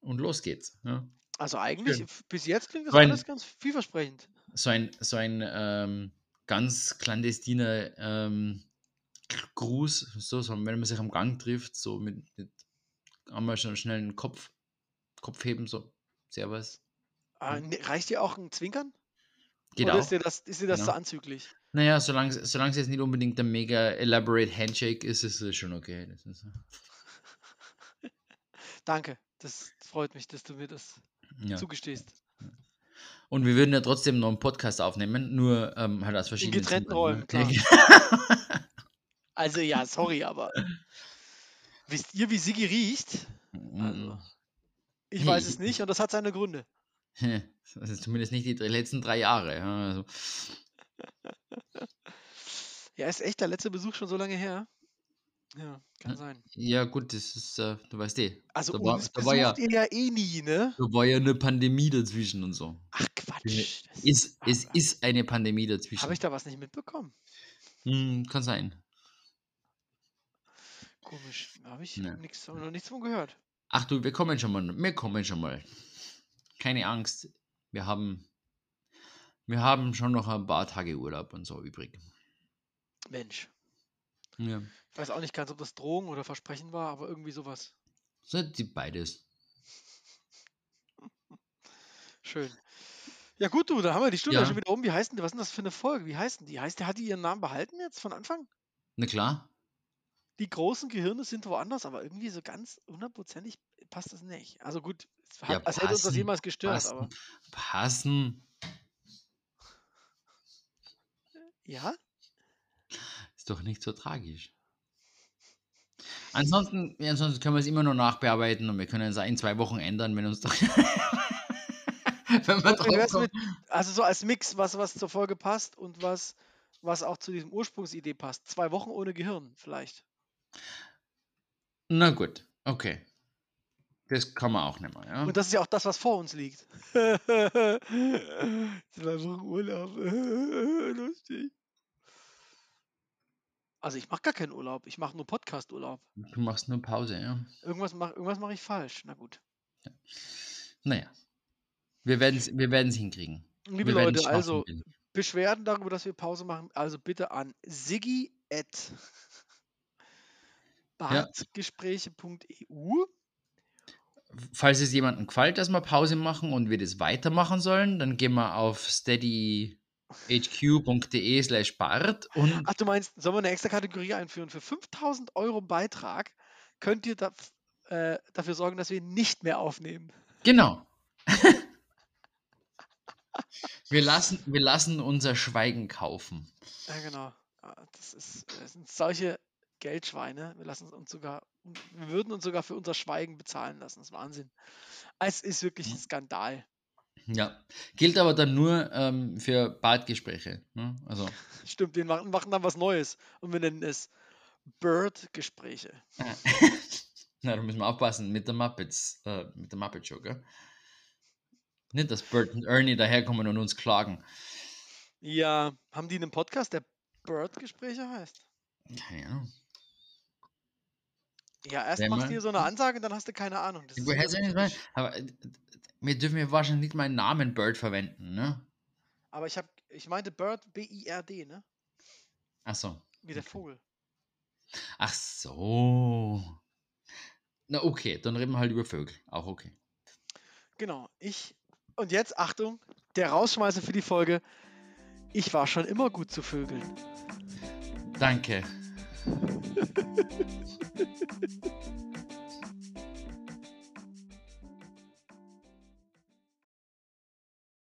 und los geht's. Ja. Also eigentlich, Schön. bis jetzt klingt das So ein- alles ganz vielversprechend. So ein, so ein ähm, ganz clandestiner ähm, Gruß, so, so, wenn man sich am Gang trifft, so mit, mit einmal schon schnell einen Kopf, Kopf heben, so, Servus. Ah, Mhm. ne, reicht dir auch ein Zwinkern? Geht Oder auch. ist dir das, ist dir das Genau. zu anzüglich? Naja, solange solange es jetzt nicht unbedingt ein mega elaborate Handshake ist, ist es schon okay. Ist, Danke. Das freut mich, dass du mir das ja. zugestehst. Und wir würden ja trotzdem noch einen Podcast aufnehmen, nur ähm, halt aus verschiedenen getrennten Zimmern, Räumen, ne? Also ja, sorry, aber wisst ihr, wie Sigi riecht? Also, ich weiß es nicht und das hat seine Gründe. Das ist zumindest nicht die letzten drei Jahre. Ja, also, Ja, ist echt der letzte Besuch schon so lange her? Ja, kann Ja. sein. ja, gut, das ist, äh, du weißt eh. Also Da war- da war ja- ja eh nie, ne? Da war ja eine Pandemie dazwischen und so. Ach Quatsch. Ist, es ist eine Pandemie dazwischen. Habe ich da was nicht mitbekommen? Hm, kann sein. Komisch. Habe ich Ja. nix, noch nichts von gehört. Ach du, wir kommen schon mal. Wir kommen schon mal. Keine Angst. Wir haben, wir haben schon noch ein paar Tage Urlaub und so übrig. Mensch. Ja. Ich weiß auch nicht ganz, ob das Drohung oder Versprechen war, aber irgendwie sowas. So, die beides. Schön. Ja gut, du, dann haben wir die Stunde Ja. schon wieder um. Wie heißt denn, was ist denn das für eine Folge? Wie heißt denn die? Heißt, hat die ihren Namen behalten jetzt von Anfang? Na klar. Die großen Gehirne sind woanders, aber irgendwie so ganz hundertprozentig passt das nicht. Also gut, es hat, Ja, als hätte uns das passen, jemals gestört, Passen. aber Passen. ja, Ist doch nicht so tragisch. Ansonsten, ansonsten können wir es immer noch nachbearbeiten und wir können es in zwei Wochen ändern, wenn uns doch. wenn wär's drauf mit, also so als Mix, was, was zur Folge passt und was, was auch zu diesem Ursprungsidee passt. Zwei Wochen ohne Gehirn, vielleicht. Na gut, okay. Das kann man auch nicht mehr, ja. Und das ist ja auch das, was vor uns liegt. Zwei Wochen Urlaub. Lustig. Also ich mache gar keinen Urlaub, ich mache nur Podcast-Urlaub. Du machst nur Pause, ja. Irgendwas mache irgendwas mach ich falsch. Na gut. Naja. Wir werden es wir werden's hinkriegen. Liebe Wir Leute, also. Beschwerden darüber, dass wir Pause machen, also bitte an siggi at bartgespräche.eu. Falls es jemandem gefällt, dass wir Pause machen und wir das weitermachen sollen, dann gehen wir auf steadyhq.de slash bart und Ach, du meinst, sollen wir eine extra Kategorie einführen? Für 5000 Euro Beitrag könnt ihr da, äh, dafür sorgen, dass wir nicht mehr aufnehmen. genau. wir, lassen, wir lassen unser Schweigen kaufen. Ja, genau. Ja, Das, ist, das sind solche Geldschweine. Wir lassen uns sogar, wir würden uns sogar für unser Schweigen bezahlen lassen. Das ist Wahnsinn. Es ist wirklich ein Skandal. Ja. Gilt aber dann nur ähm, für Badgespräche. Ne? Also, Stimmt, wir machen, machen dann was Neues und wir nennen es Bird-Gespräche. na, da müssen wir aufpassen mit der Muppets, äh, mit der Muppet Show, gell? Nicht, dass Bert und Ernie daherkommen und uns klagen. Ja, haben die einen Podcast, der Bird-Gespräche heißt? Keine Ahnung. Ja, erst Wenn machst du hier so eine Ansage, dann hast du keine Ahnung. Das Woher soll ich meinen? Aber äh, wir dürfen ja wahrscheinlich nicht meinen Namen Bird verwenden, ne? Aber ich habe, ich meinte Bird, B-I-R-D, ne? Ach so. Wie der Okay. Vogel. Ach so. Na okay, dann reden wir halt über Vögel. Auch okay. Genau. Ich, und jetzt, Achtung, der Rausschmeißer für die Folge. Ich war schon immer gut zu Vögeln. Danke.